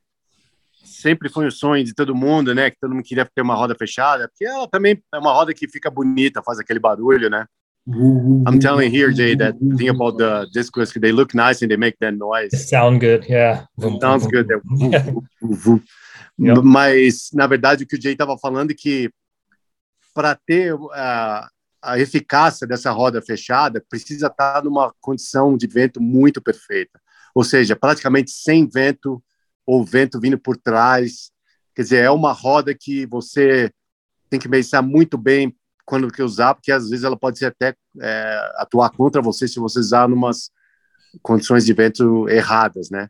sempre foi o sonho de todo mundo, né, que todo mundo queria ter uma roda fechada, porque ela também é uma roda que fica bonita, faz aquele barulho, né. I'm telling here, Jay, that thing about the discos, they look nice and they make that noise. They sound good, yeah. Sounds good. Mas, na verdade, o que o Jay estava falando é que para ter a, a eficácia dessa roda fechada, precisa estar numa condição de vento muito perfeita. Ou seja, praticamente sem vento ou vento vindo por trás. Quer dizer, é uma roda que você tem que pensar muito bem quando que usar, porque às vezes ela pode até é, atuar contra você se você usar numas condições de vento erradas, né?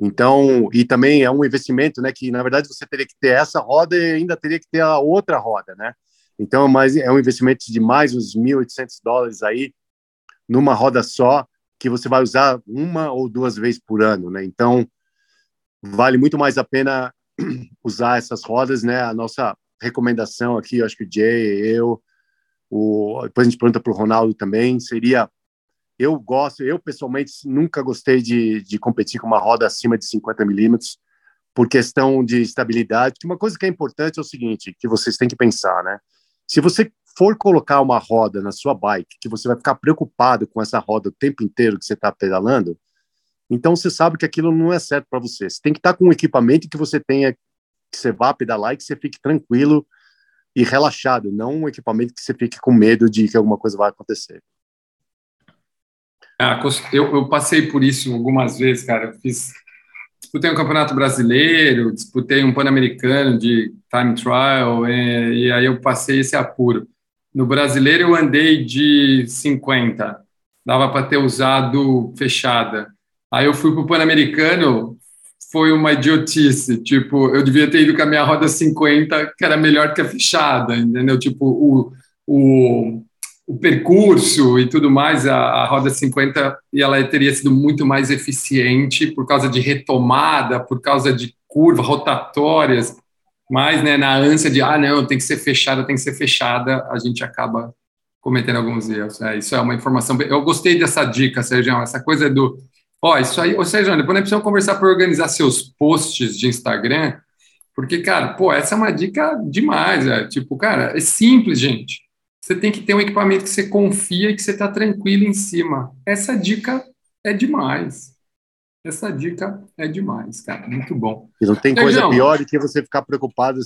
Então, e também é um investimento, né, que na verdade você teria que ter essa roda e ainda teria que ter a outra roda, né? Então, mas é um investimento de mais uns 1.800 dólares aí numa roda só que você vai usar uma ou duas vezes por ano, né? Então, vale muito mais a pena usar essas rodas, né? A nossa recomendação aqui, eu acho que o Jay, eu, o, depois a gente pergunta para o Ronaldo também, seria eu gosto, eu pessoalmente nunca gostei de, de competir com uma roda acima de 50 milímetros por questão de estabilidade. Uma coisa que é importante é o seguinte, que vocês têm que pensar, né? Se você for colocar uma roda na sua bike, que você vai ficar preocupado com essa roda o tempo inteiro que você está pedalando, então você sabe que aquilo não é certo para você. Você tem que estar tá com um equipamento que você tenha, que você vá pedalar e que você fique tranquilo e relaxado, não um equipamento que você fique com medo de que alguma coisa vai acontecer. Ah, eu, eu passei por isso algumas vezes, cara. Eu fiz, disputei um campeonato brasileiro, disputei um pan-americano de time trial, e, e aí eu passei esse apuro. No brasileiro eu andei de 50, dava para ter usado fechada. Aí eu fui para o Pan-Americano, foi uma idiotice. Tipo, eu devia ter ido com a minha roda 50, que era melhor que a fechada, entendeu? Tipo, o, o, o percurso e tudo mais, a, a roda 50 e ela teria sido muito mais eficiente por causa de retomada, por causa de curva, rotatórias. Mas, né, na ânsia de, ah, não, tem que ser fechada, tem que ser fechada, a gente acaba cometendo alguns erros. É, isso é uma informação. Eu gostei dessa dica, Sérgio, essa coisa do Ó, isso aí, ou seja, depois nós precisamos conversar para organizar seus posts de Instagram, porque, cara, pô, essa é uma dica demais. É, tipo, cara, é simples, gente. Você tem que ter um equipamento que você confia e que você está tranquilo em cima. Essa dica é demais. Essa dica é demais, cara. Muito bom. E não tem coisa pior do que você ficar preocupado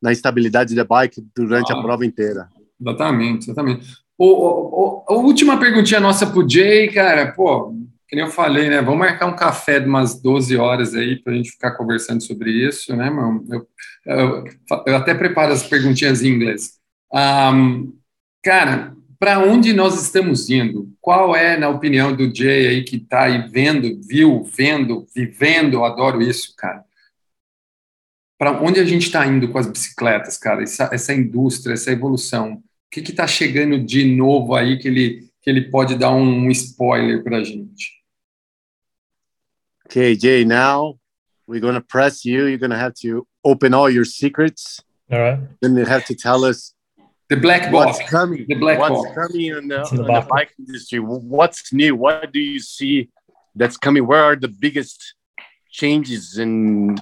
na estabilidade da bike durante ah, a prova inteira. Exatamente, exatamente. O, o, o, a última perguntinha nossa pro Jay, cara, pô, que nem eu falei, né? Vamos marcar um café de umas 12 horas aí para a gente ficar conversando sobre isso, né, mano? Eu, eu, eu até preparo as perguntinhas em inglês. Um, cara, para onde nós estamos indo? Qual é, na opinião do Jay aí que está aí vendo, viu, vendo, vivendo? Adoro isso, cara. Para onde a gente está indo com as bicicletas, cara? Essa, essa indústria, essa evolução. O que está chegando de novo aí que ele, que ele pode dar um, um spoiler para a gente? Okay, Jay, now we're going to press you. You're going to have to open all your secrets. All right. Then you have to tell us the black box. What's coming? The black what's box. coming in the, in the, in the bike industry? What's new? What do you see that's coming? Where are the biggest changes in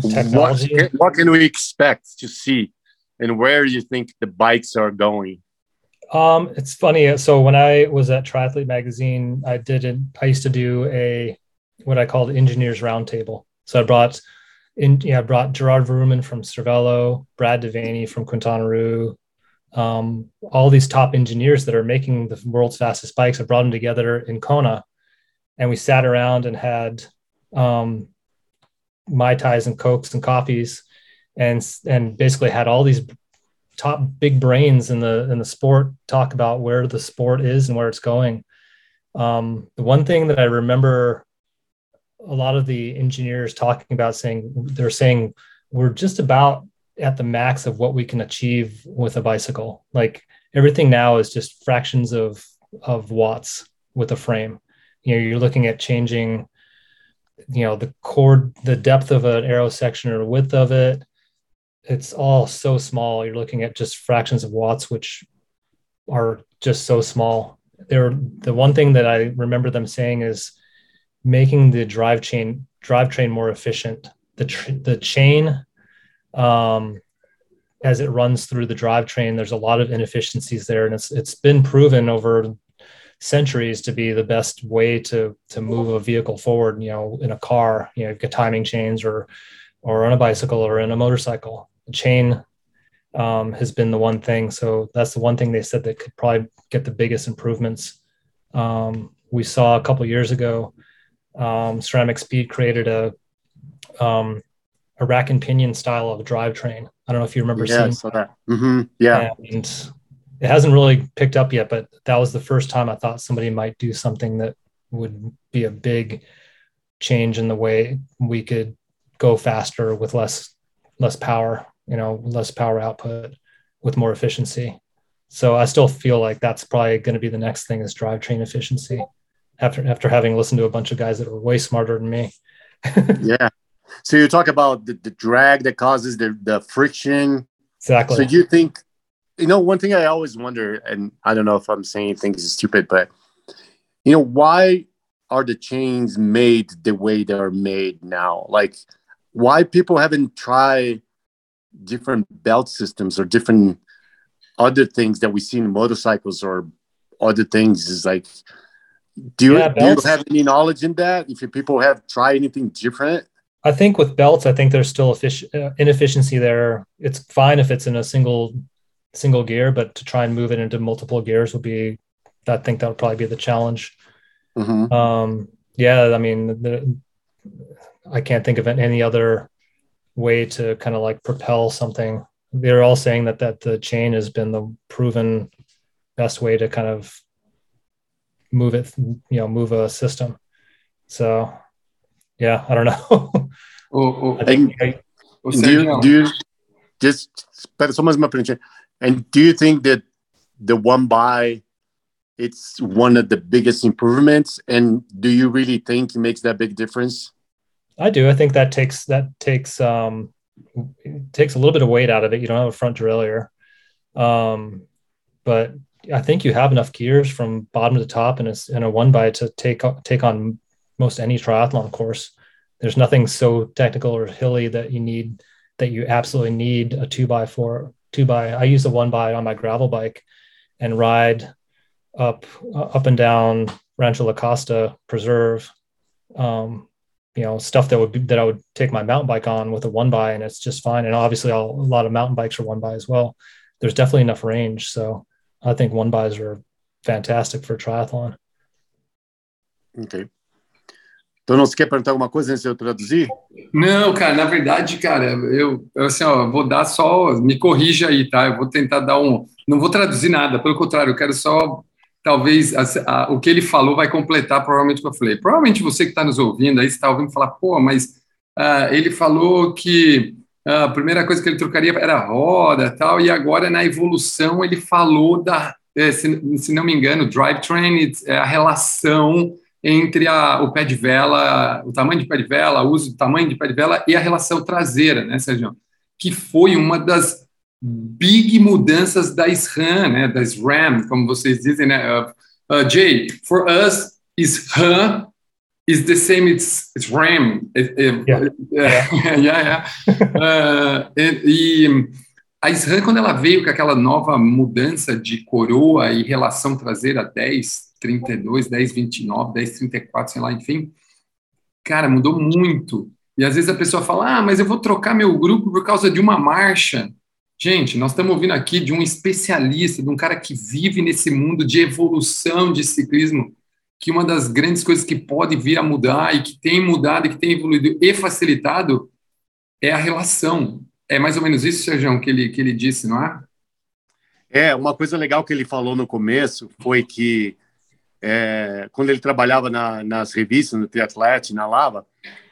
technology? What, what can we expect to see? And where do you think the bikes are going? Um, it's funny. So when I was at Triathlete Magazine, I did it. I used to do a what I called engineers roundtable. So I brought in, yeah, brought Gerard Verumen from Cervelo, Brad Devaney from Quintana Roo, um, all these top engineers that are making the world's fastest bikes. I brought them together in Kona, and we sat around and had um, mai tais and cokes and coffees, and and basically had all these top big brains in the in the sport talk about where the sport is and where it's going. Um, the one thing that I remember a lot of the engineers talking about saying they're saying we're just about at the max of what we can achieve with a bicycle. Like everything now is just fractions of of watts with a frame. You know, you're looking at changing, you know, the cord, the depth of an arrow section or width of it. It's all so small. You're looking at just fractions of watts, which are just so small. They're the one thing that I remember them saying is making the drive chain drivetrain more efficient. The tr- the chain, um, as it runs through the drivetrain, there's a lot of inefficiencies there, and it's it's been proven over centuries to be the best way to to move a vehicle forward. You know, in a car, you know, you've got timing chains, or or on a bicycle, or in a motorcycle. The chain um, has been the one thing. So that's the one thing they said that could probably get the biggest improvements. Um, we saw a couple years ago um, Ceramic Speed created a um, a rack and pinion style of a drivetrain. I don't know if you remember yeah, seeing that. Mm-hmm. Yeah, and it hasn't really picked up yet, but that was the first time I thought somebody might do something that would be a big change in the way we could go faster with less less power, you know, less power output with more efficiency. So I still feel like that's probably going to be the next thing is drivetrain efficiency after after having listened to a bunch of guys that were way smarter than me. yeah. So you talk about the, the drag that causes the, the friction. Exactly. So you think, you know, one thing I always wonder, and I don't know if I'm saying things stupid, but you know, why are the chains made the way they're made now? Like, why people haven't tried different belt systems or different other things that we see in motorcycles or other things is like do you, yeah, do you have any knowledge in that? If people have tried anything different? I think with belts, I think there's still uh, inefficiency there. It's fine if it's in a single single gear, but to try and move it into multiple gears would be, I think that would probably be the challenge. Mm-hmm. Um, yeah, I mean, the, I can't think of any other way to kind of like propel something. They're all saying that that the chain has been the proven best way to kind of move it, you know, move a system. So, yeah, I don't know. oh, oh, I think, I, do, you, do you just someone's my print and do you think that the one by it's one of the biggest improvements? And do you really think it makes that big difference? I do. I think that takes that takes um takes a little bit of weight out of it. You don't have a front derailleur. Um, but I think you have enough gears from bottom to top and it's in a one by to take take on most any triathlon course. There's nothing so technical or hilly that you need that you absolutely need a two by four two by. I use the one by on my gravel bike and ride up uh, up and down Rancho La Costa Preserve. Um, you know, stuff that would be, that I would take my mountain bike on with a one by, and it's just fine. And obviously, I'll, a lot of mountain bikes are one by as well. There's definitely enough range, so I think one bys are fantastic for triathlon. Ok. Então, não se quer perguntar alguma coisa antes de eu traduzir? Não, cara, na verdade, cara, eu, eu assim, ó, vou dar só, me corrija aí, tá? Eu vou tentar dar um, não vou traduzir nada, pelo contrário, eu quero só, talvez, a, a, o que ele falou vai completar provavelmente o que eu falei. Provavelmente você que está nos ouvindo aí, está ouvindo falar, pô, mas uh, ele falou que a primeira coisa que ele trocaria era a roda tal, e agora na evolução ele falou da, é, se, se, não me engano, drivetrain, é a relação entre a, o pé de vela, o tamanho de pé de vela, o uso do tamanho de pé de vela e a relação traseira, né, Sérgio? Que foi uma das big mudanças da SRAM, né, da SRAM, como vocês dizem, né? Uh, uh, Jay, for us, SRAM is the same it's, it's RAM. yeah. yeah, yeah. uh, e, e a SRAM, quando ela veio com aquela nova mudança de coroa e relação traseira 10, 32, 10, 29, 10, 34, sei lá, enfim. Cara, mudou muito. E às vezes a pessoa fala: ah, mas eu vou trocar meu grupo por causa de uma marcha. Gente, nós estamos ouvindo aqui de um especialista, de um cara que vive nesse mundo de evolução de ciclismo, que uma das grandes coisas que pode vir a mudar e que tem mudado, e que tem evoluído e facilitado é a relação. É mais ou menos isso, Sérgio, que ele, que ele disse, não é? É, uma coisa legal que ele falou no começo foi que é, quando ele trabalhava na, nas revistas, no Triathlete, na Lava,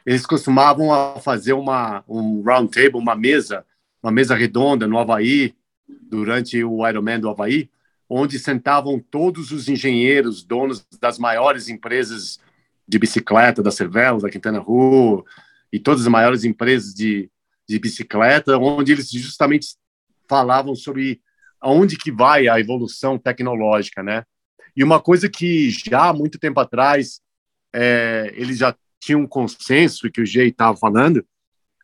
eles costumavam a fazer uma, um round table, uma mesa, uma mesa redonda no Havaí, durante o Ironman do Havaí, onde sentavam todos os engenheiros, donos das maiores empresas de bicicleta, da Cervelo, da Quintana Roo, e todas as maiores empresas de, de bicicleta, onde eles justamente falavam sobre aonde que vai a evolução tecnológica, né? E uma coisa que já há muito tempo atrás é, eles já tinham um consenso, que o Jay estava falando,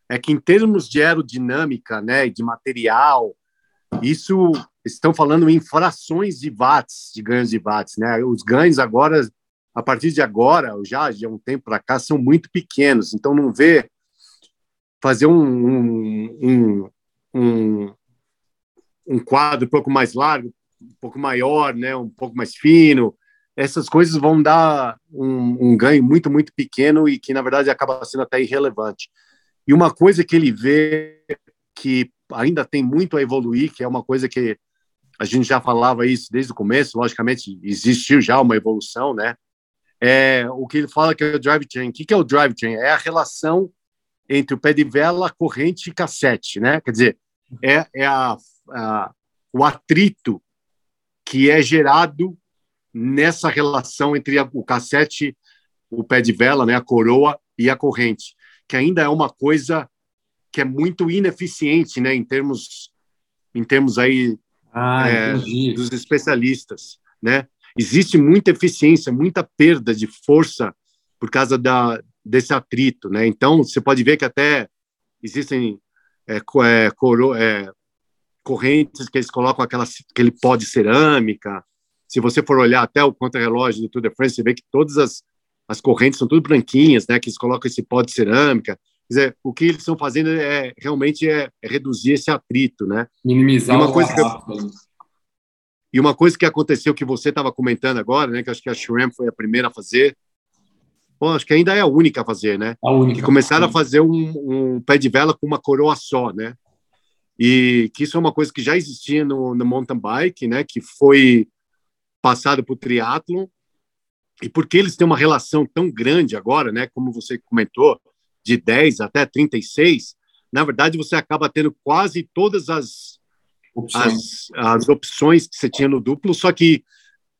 é que em termos de aerodinâmica, né, de material, isso estão falando em frações de watts, de ganhos de watts, né? Os ganhos agora, a partir de agora, já de um tempo para cá, são muito pequenos. Então não vê fazer um, um, um, um, quadro um pouco mais largo um pouco maior, né, um pouco mais fino, essas coisas vão dar um, um, ganho muito, muito pequeno e que, na verdade, acaba sendo até irrelevante. E uma coisa que ele vê que ainda tem muito a evoluir, que é uma coisa que a gente já falava isso desde o começo, logicamente existiu já uma evolução, né? É o que ele fala que é o drivetrain. O que é o drivetrain? É a relação entre o pé de vela, corrente e cassete, né? Quer dizer, é, é a, a, o atrito que é gerado nessa relação entre o cassete, o pé de vela, né, a coroa e a corrente, que ainda é uma coisa que é muito ineficiente, né, em termos em termos aí ah, é, dos especialistas, né? Existe muita eficiência, muita perda de força por causa da desse atrito, né? Então você pode ver que até existem é, é, coro, é, correntes que eles colocam aquela, aquele pó de cerâmica. Se você for olhar até o contra-relógio do Tour de France, você vê que todas as, as correntes são tudo branquinhas, né? Que eles colocam esse pó de cerâmica. Quer dizer, o que eles estão fazendo é realmente é, é reduzir esse atrito, né? Minimizar e uma coisa que, e uma coisa que aconteceu que você estava comentando agora, né? Que acho que a Shrimp foi a primeira a fazer. Bom, acho que ainda é a única a fazer, né? A única. Que começaram a fazer um, um pé de vela com uma coroa só, né? E que isso é uma coisa que já existia no, no mountain bike, né? Que foi passado para o triatlo e porque eles têm uma relação tão grande agora, né? Como você comentou, de 10 até 36, na verdade você acaba tendo quase todas as opções. As, as opções que você tinha no duplo, só que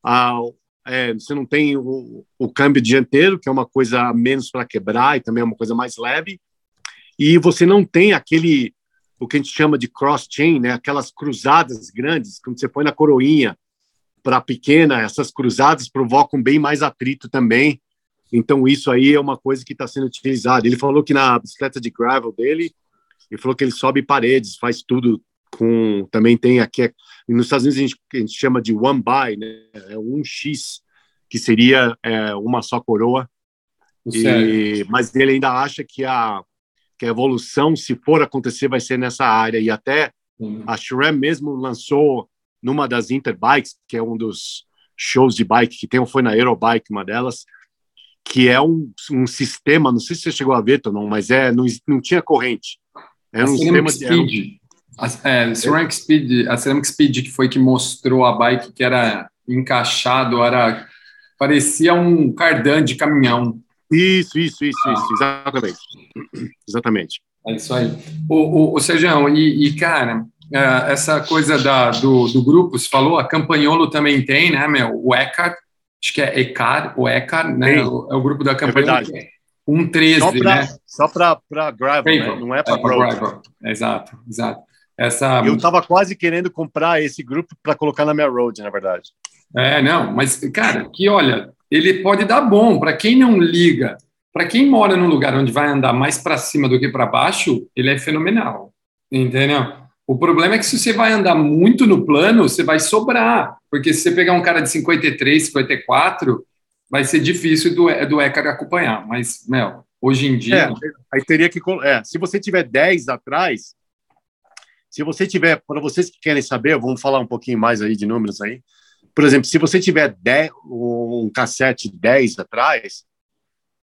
a, é, você não tem o, o, câmbio dianteiro, que é uma coisa menos para quebrar e também é uma coisa mais leve, e você não tem aquele o que a gente chama de cross-chain, né? aquelas cruzadas grandes, quando você põe na coroinha para pequena, essas cruzadas provocam bem mais atrito também, então isso aí é uma coisa que está sendo utilizada. Ele falou que na bicicleta de gravel dele, ele falou que ele sobe paredes, faz tudo com também tem aqui nos Estados Unidos a gente, a gente chama de one by, né? É um x que seria é, uma só coroa. E, mas ele ainda acha que a que a evolução, se for acontecer, vai ser nessa área e até a Shrem mesmo lançou numa das Interbikes, que é um dos shows de bike que tem, foi na Aerobike, uma delas, que é um, um sistema, não sei se você chegou a ver, não, mas é não, não tinha corrente. Era um sistema de a, é, Ceramic Speed, a Ceramic Speed que foi que mostrou a bike que era encaixado, era parecia um cardan de caminhão. Isso, isso, isso, ah. isso, exatamente. Exatamente. É isso aí. O, o, o e, e, cara, é, essa coisa da, do, do grupo, você falou, a Campanholo também tem, né, meu? O ECAR, acho que é ECAR, o ECAR, né? É o grupo da. É um 13, só pra, né? Só para gravel, né? não é para é gravel. Exato, exato. Essa... Eu estava quase querendo comprar esse grupo para colocar na minha road, na verdade. É, não, mas, cara, que olha, ele pode dar bom para quem não liga. Para quem mora num lugar onde vai andar mais para cima do que para baixo, ele é fenomenal. Entendeu? O problema é que se você vai andar muito no plano, você vai sobrar. Porque se você pegar um cara de 53, 54, vai ser difícil do, do ECA acompanhar. Mas, meu, hoje em dia. É, aí teria que. É, se você tiver 10 atrás, se você tiver, para vocês que querem saber, vamos falar um pouquinho mais aí de números aí. Por exemplo, se você tiver 10, um cassete 10 atrás,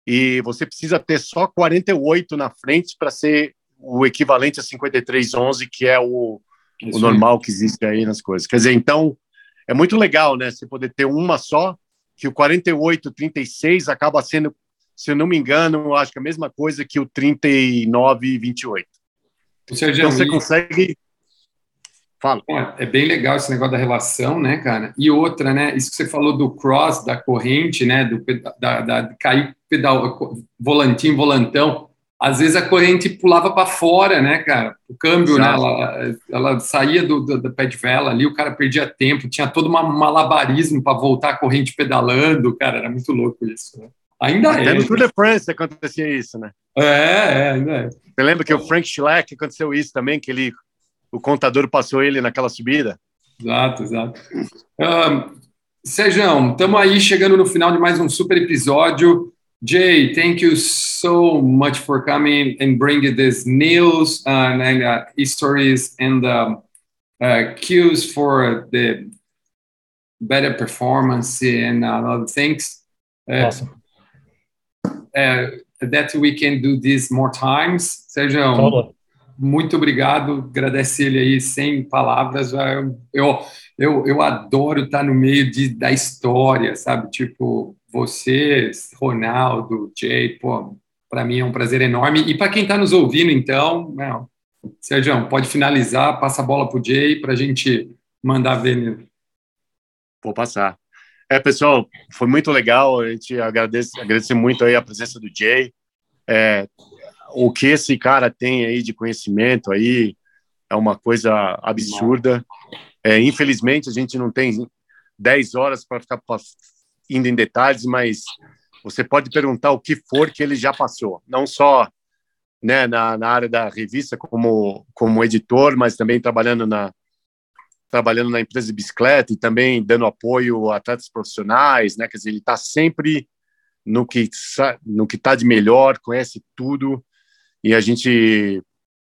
e você precisa ter só 48 na frente para ser o equivalente a 5311, que é o, o normal que existe aí nas coisas. Quer dizer, então, é muito legal, né? Você poder ter uma só, que o 4836 acaba sendo, se eu não me engano, acho que é a mesma coisa que o 3928. Seja, então você consegue. Fala. É bem legal esse negócio da relação, né, cara? E outra, né? Isso que você falou do cross, da corrente, né? Do da, da cair pedal, volantinho, volantão. Às vezes a corrente pulava para fora, né, cara? O câmbio, né? Ela, ela saía do, do, do, pé de vela ali, o cara perdia tempo, tinha todo um malabarismo para voltar a corrente pedalando, cara, era muito louco isso. Né? Ainda Até é. no Tour de France acontecia isso, né? É, é, ainda é. Você lembra que o Frank Schleck aconteceu isso também, que ele, o contador passou ele naquela subida? Exato, exato. Um, Sejão, estamos aí chegando no final de mais um super episódio. Jay, thank you so much for coming and bringing this news uh, and uh, stories and um, uh, cues for the better performance and uh, other things. Uh, awesome. Uh, that we can do this more times. Sérgio, totally. muito obrigado. Agradece ele aí sem palavras. Eu, eu, eu adoro estar no meio de, da história, sabe? Tipo, você, Ronaldo, Jay, pô, para mim é um prazer enorme. E para quem está nos ouvindo, então, não, Sérgio, pode finalizar, passa a bola para o Jay para a gente mandar ver nele. Vou passar. É, pessoal, foi muito legal. A gente agradece, agradece muito aí a presença do Jay. É, o que esse cara tem aí de conhecimento aí é uma coisa absurda. É, infelizmente, a gente não tem 10 horas para ficar indo em detalhes, mas você pode perguntar o que for que ele já passou. Não só né, na, na área da revista como, como editor, mas também trabalhando na, trabalhando na empresa de bicicleta e também dando apoio a atletas profissionais, né? Quer dizer, ele está sempre no que no que está de melhor, conhece tudo E a gente,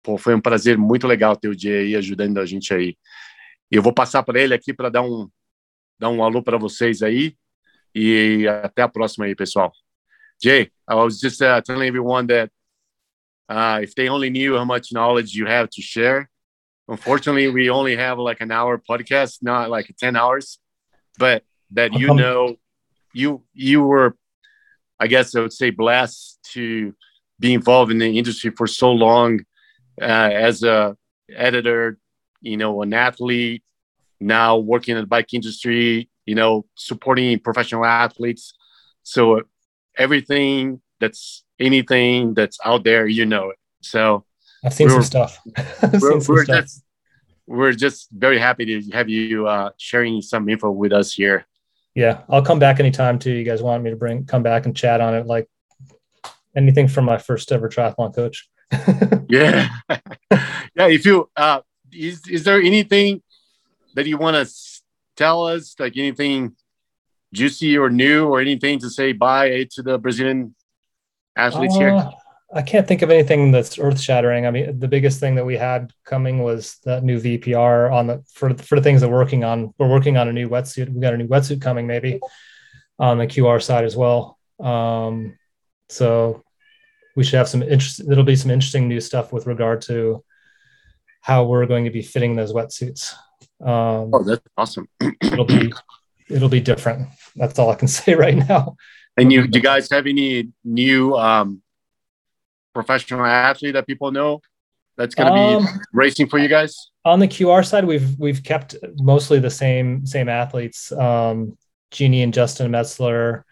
pô, foi um prazer muito legal ter o Jay aí ajudando a gente aí. Eu vou passar para ele aqui para dar um, dar um alô para vocês aí. E até a próxima aí, pessoal. Jay, I was just uh, telling everyone that uh, if they only knew how much knowledge you have to share, unfortunately, we only have like an hour podcast, not like 10 hours, but that you know, you, you were, I guess I would say blessed to be involved in the industry for so long uh, as a editor, you know, an athlete, now working in the bike industry, you know, supporting professional athletes. So everything that's anything that's out there, you know it. So I've seen some stuff. we're, some we're stuff. just we're just very happy to have you uh, sharing some info with us here. Yeah, I'll come back anytime too. You guys want me to bring come back and chat on it, like anything from my first ever triathlon coach. yeah, yeah. If you uh, is is there anything that you want to tell us, like anything juicy or new, or anything to say bye to the Brazilian athletes uh, here? I can't think of anything that's earth shattering. I mean, the biggest thing that we had coming was that new VPR on the for for the things that we're working on. We're working on a new wetsuit. We got a new wetsuit coming maybe on the QR side as well. Um, so we should have some interest. There'll be some interesting new stuff with regard to how we're going to be fitting those wetsuits. Um, oh, that's awesome. it'll be it'll be different. That's all I can say right now. And you, do you guys have any new um, professional athlete that people know that's going to um, be racing for you guys? On the QR side, we've we've kept mostly the same same athletes. Um, Jeannie and Justin Metzler,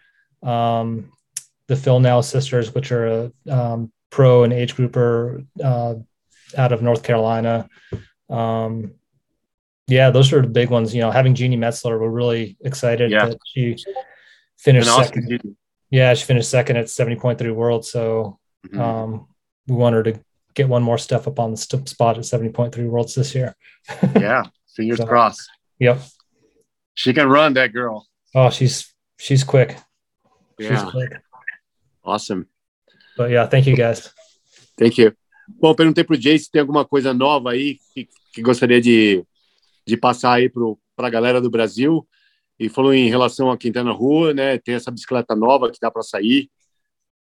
um, the Phil Now sisters, which are a um, pro and age grouper uh, out of North Carolina. Um, yeah, those are the big ones. You know, having Jeannie Metzler, we're really excited yeah. that she finished second. Yeah, she finished second at 70.3 World. So mm-hmm. um, we want her to get one more step up on the st- spot at 70.3 Worlds this year. yeah, fingers so, crossed. Yep. She can run, that girl. Oh, she's she's quick. Yeah. She's quick. Awesome. But yeah, thank you guys. Thank you. Bom, perguntei pro Jay se tem alguma coisa nova aí que, que gostaria de de passar aí para a galera do Brasil. E falou em relação a quem está na rua, né? Tem essa bicicleta nova que dá para sair,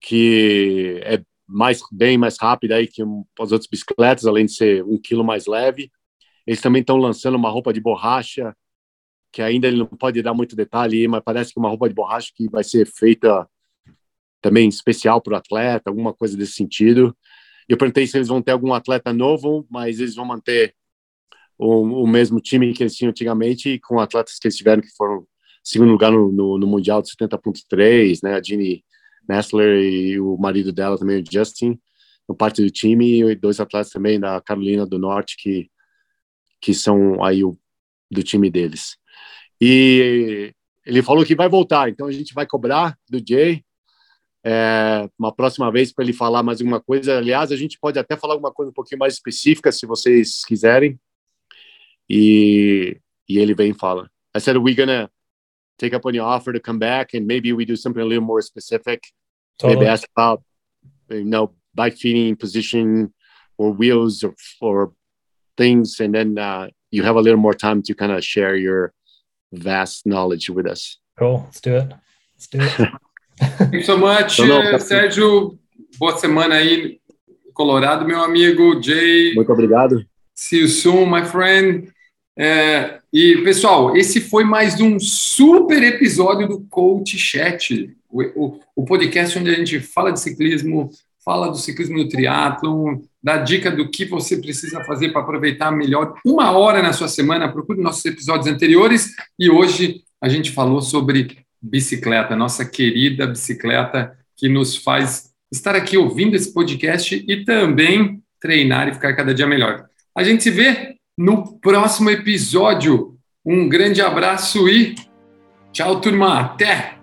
que é mais bem mais rápida aí que as outras bicicletas, além de ser um quilo mais leve. Eles também estão lançando uma roupa de borracha, que ainda ele não pode dar muito detalhe, mas parece que uma roupa de borracha que vai ser feita também especial para o atleta, alguma coisa desse sentido. Eu perguntei se eles vão ter algum atleta novo, mas eles vão manter o, o, mesmo time que eles tinham antigamente, com atletas que eles tiveram que foram segundo lugar no, no, no Mundial de 70.3, né? A Jeannie Nestler e o marido dela também, o Justin, no parte do time, e dois atletas também da Carolina do Norte, que, que são aí o, do time deles. E ele falou que vai voltar, então a gente vai cobrar do Jay é, uma próxima vez para ele falar mais alguma coisa. Aliás, a gente pode até falar alguma coisa um pouquinho mais específica, se vocês quiserem. E, e ele vem e fala, I said, we're gonna take up on your offer to come back and maybe we do something a little more specific. Totally. Maybe ask about, you know, bike feeding position or wheels or, or things. And then uh, you have a little more time to kind of share your vast knowledge with us. Cool. Let's do it. Let's do it. Thank you so much, então, não, Sérgio. Boa semana aí, Colorado, meu amigo Jay. Muito obrigado. See you soon, my friend. É, e, pessoal, esse foi mais um super episódio do Coach Chat, o, o, o, podcast onde a gente fala de ciclismo, fala do ciclismo no triatlon, dá dica do que você precisa fazer para aproveitar melhor uma hora na sua semana. Procure nossos episódios anteriores e hoje a gente falou sobre bicicleta, nossa querida bicicleta que nos faz estar aqui ouvindo esse podcast e também treinar e ficar cada dia melhor. A gente se vê no próximo episódio. Um grande abraço e tchau, turma. Até!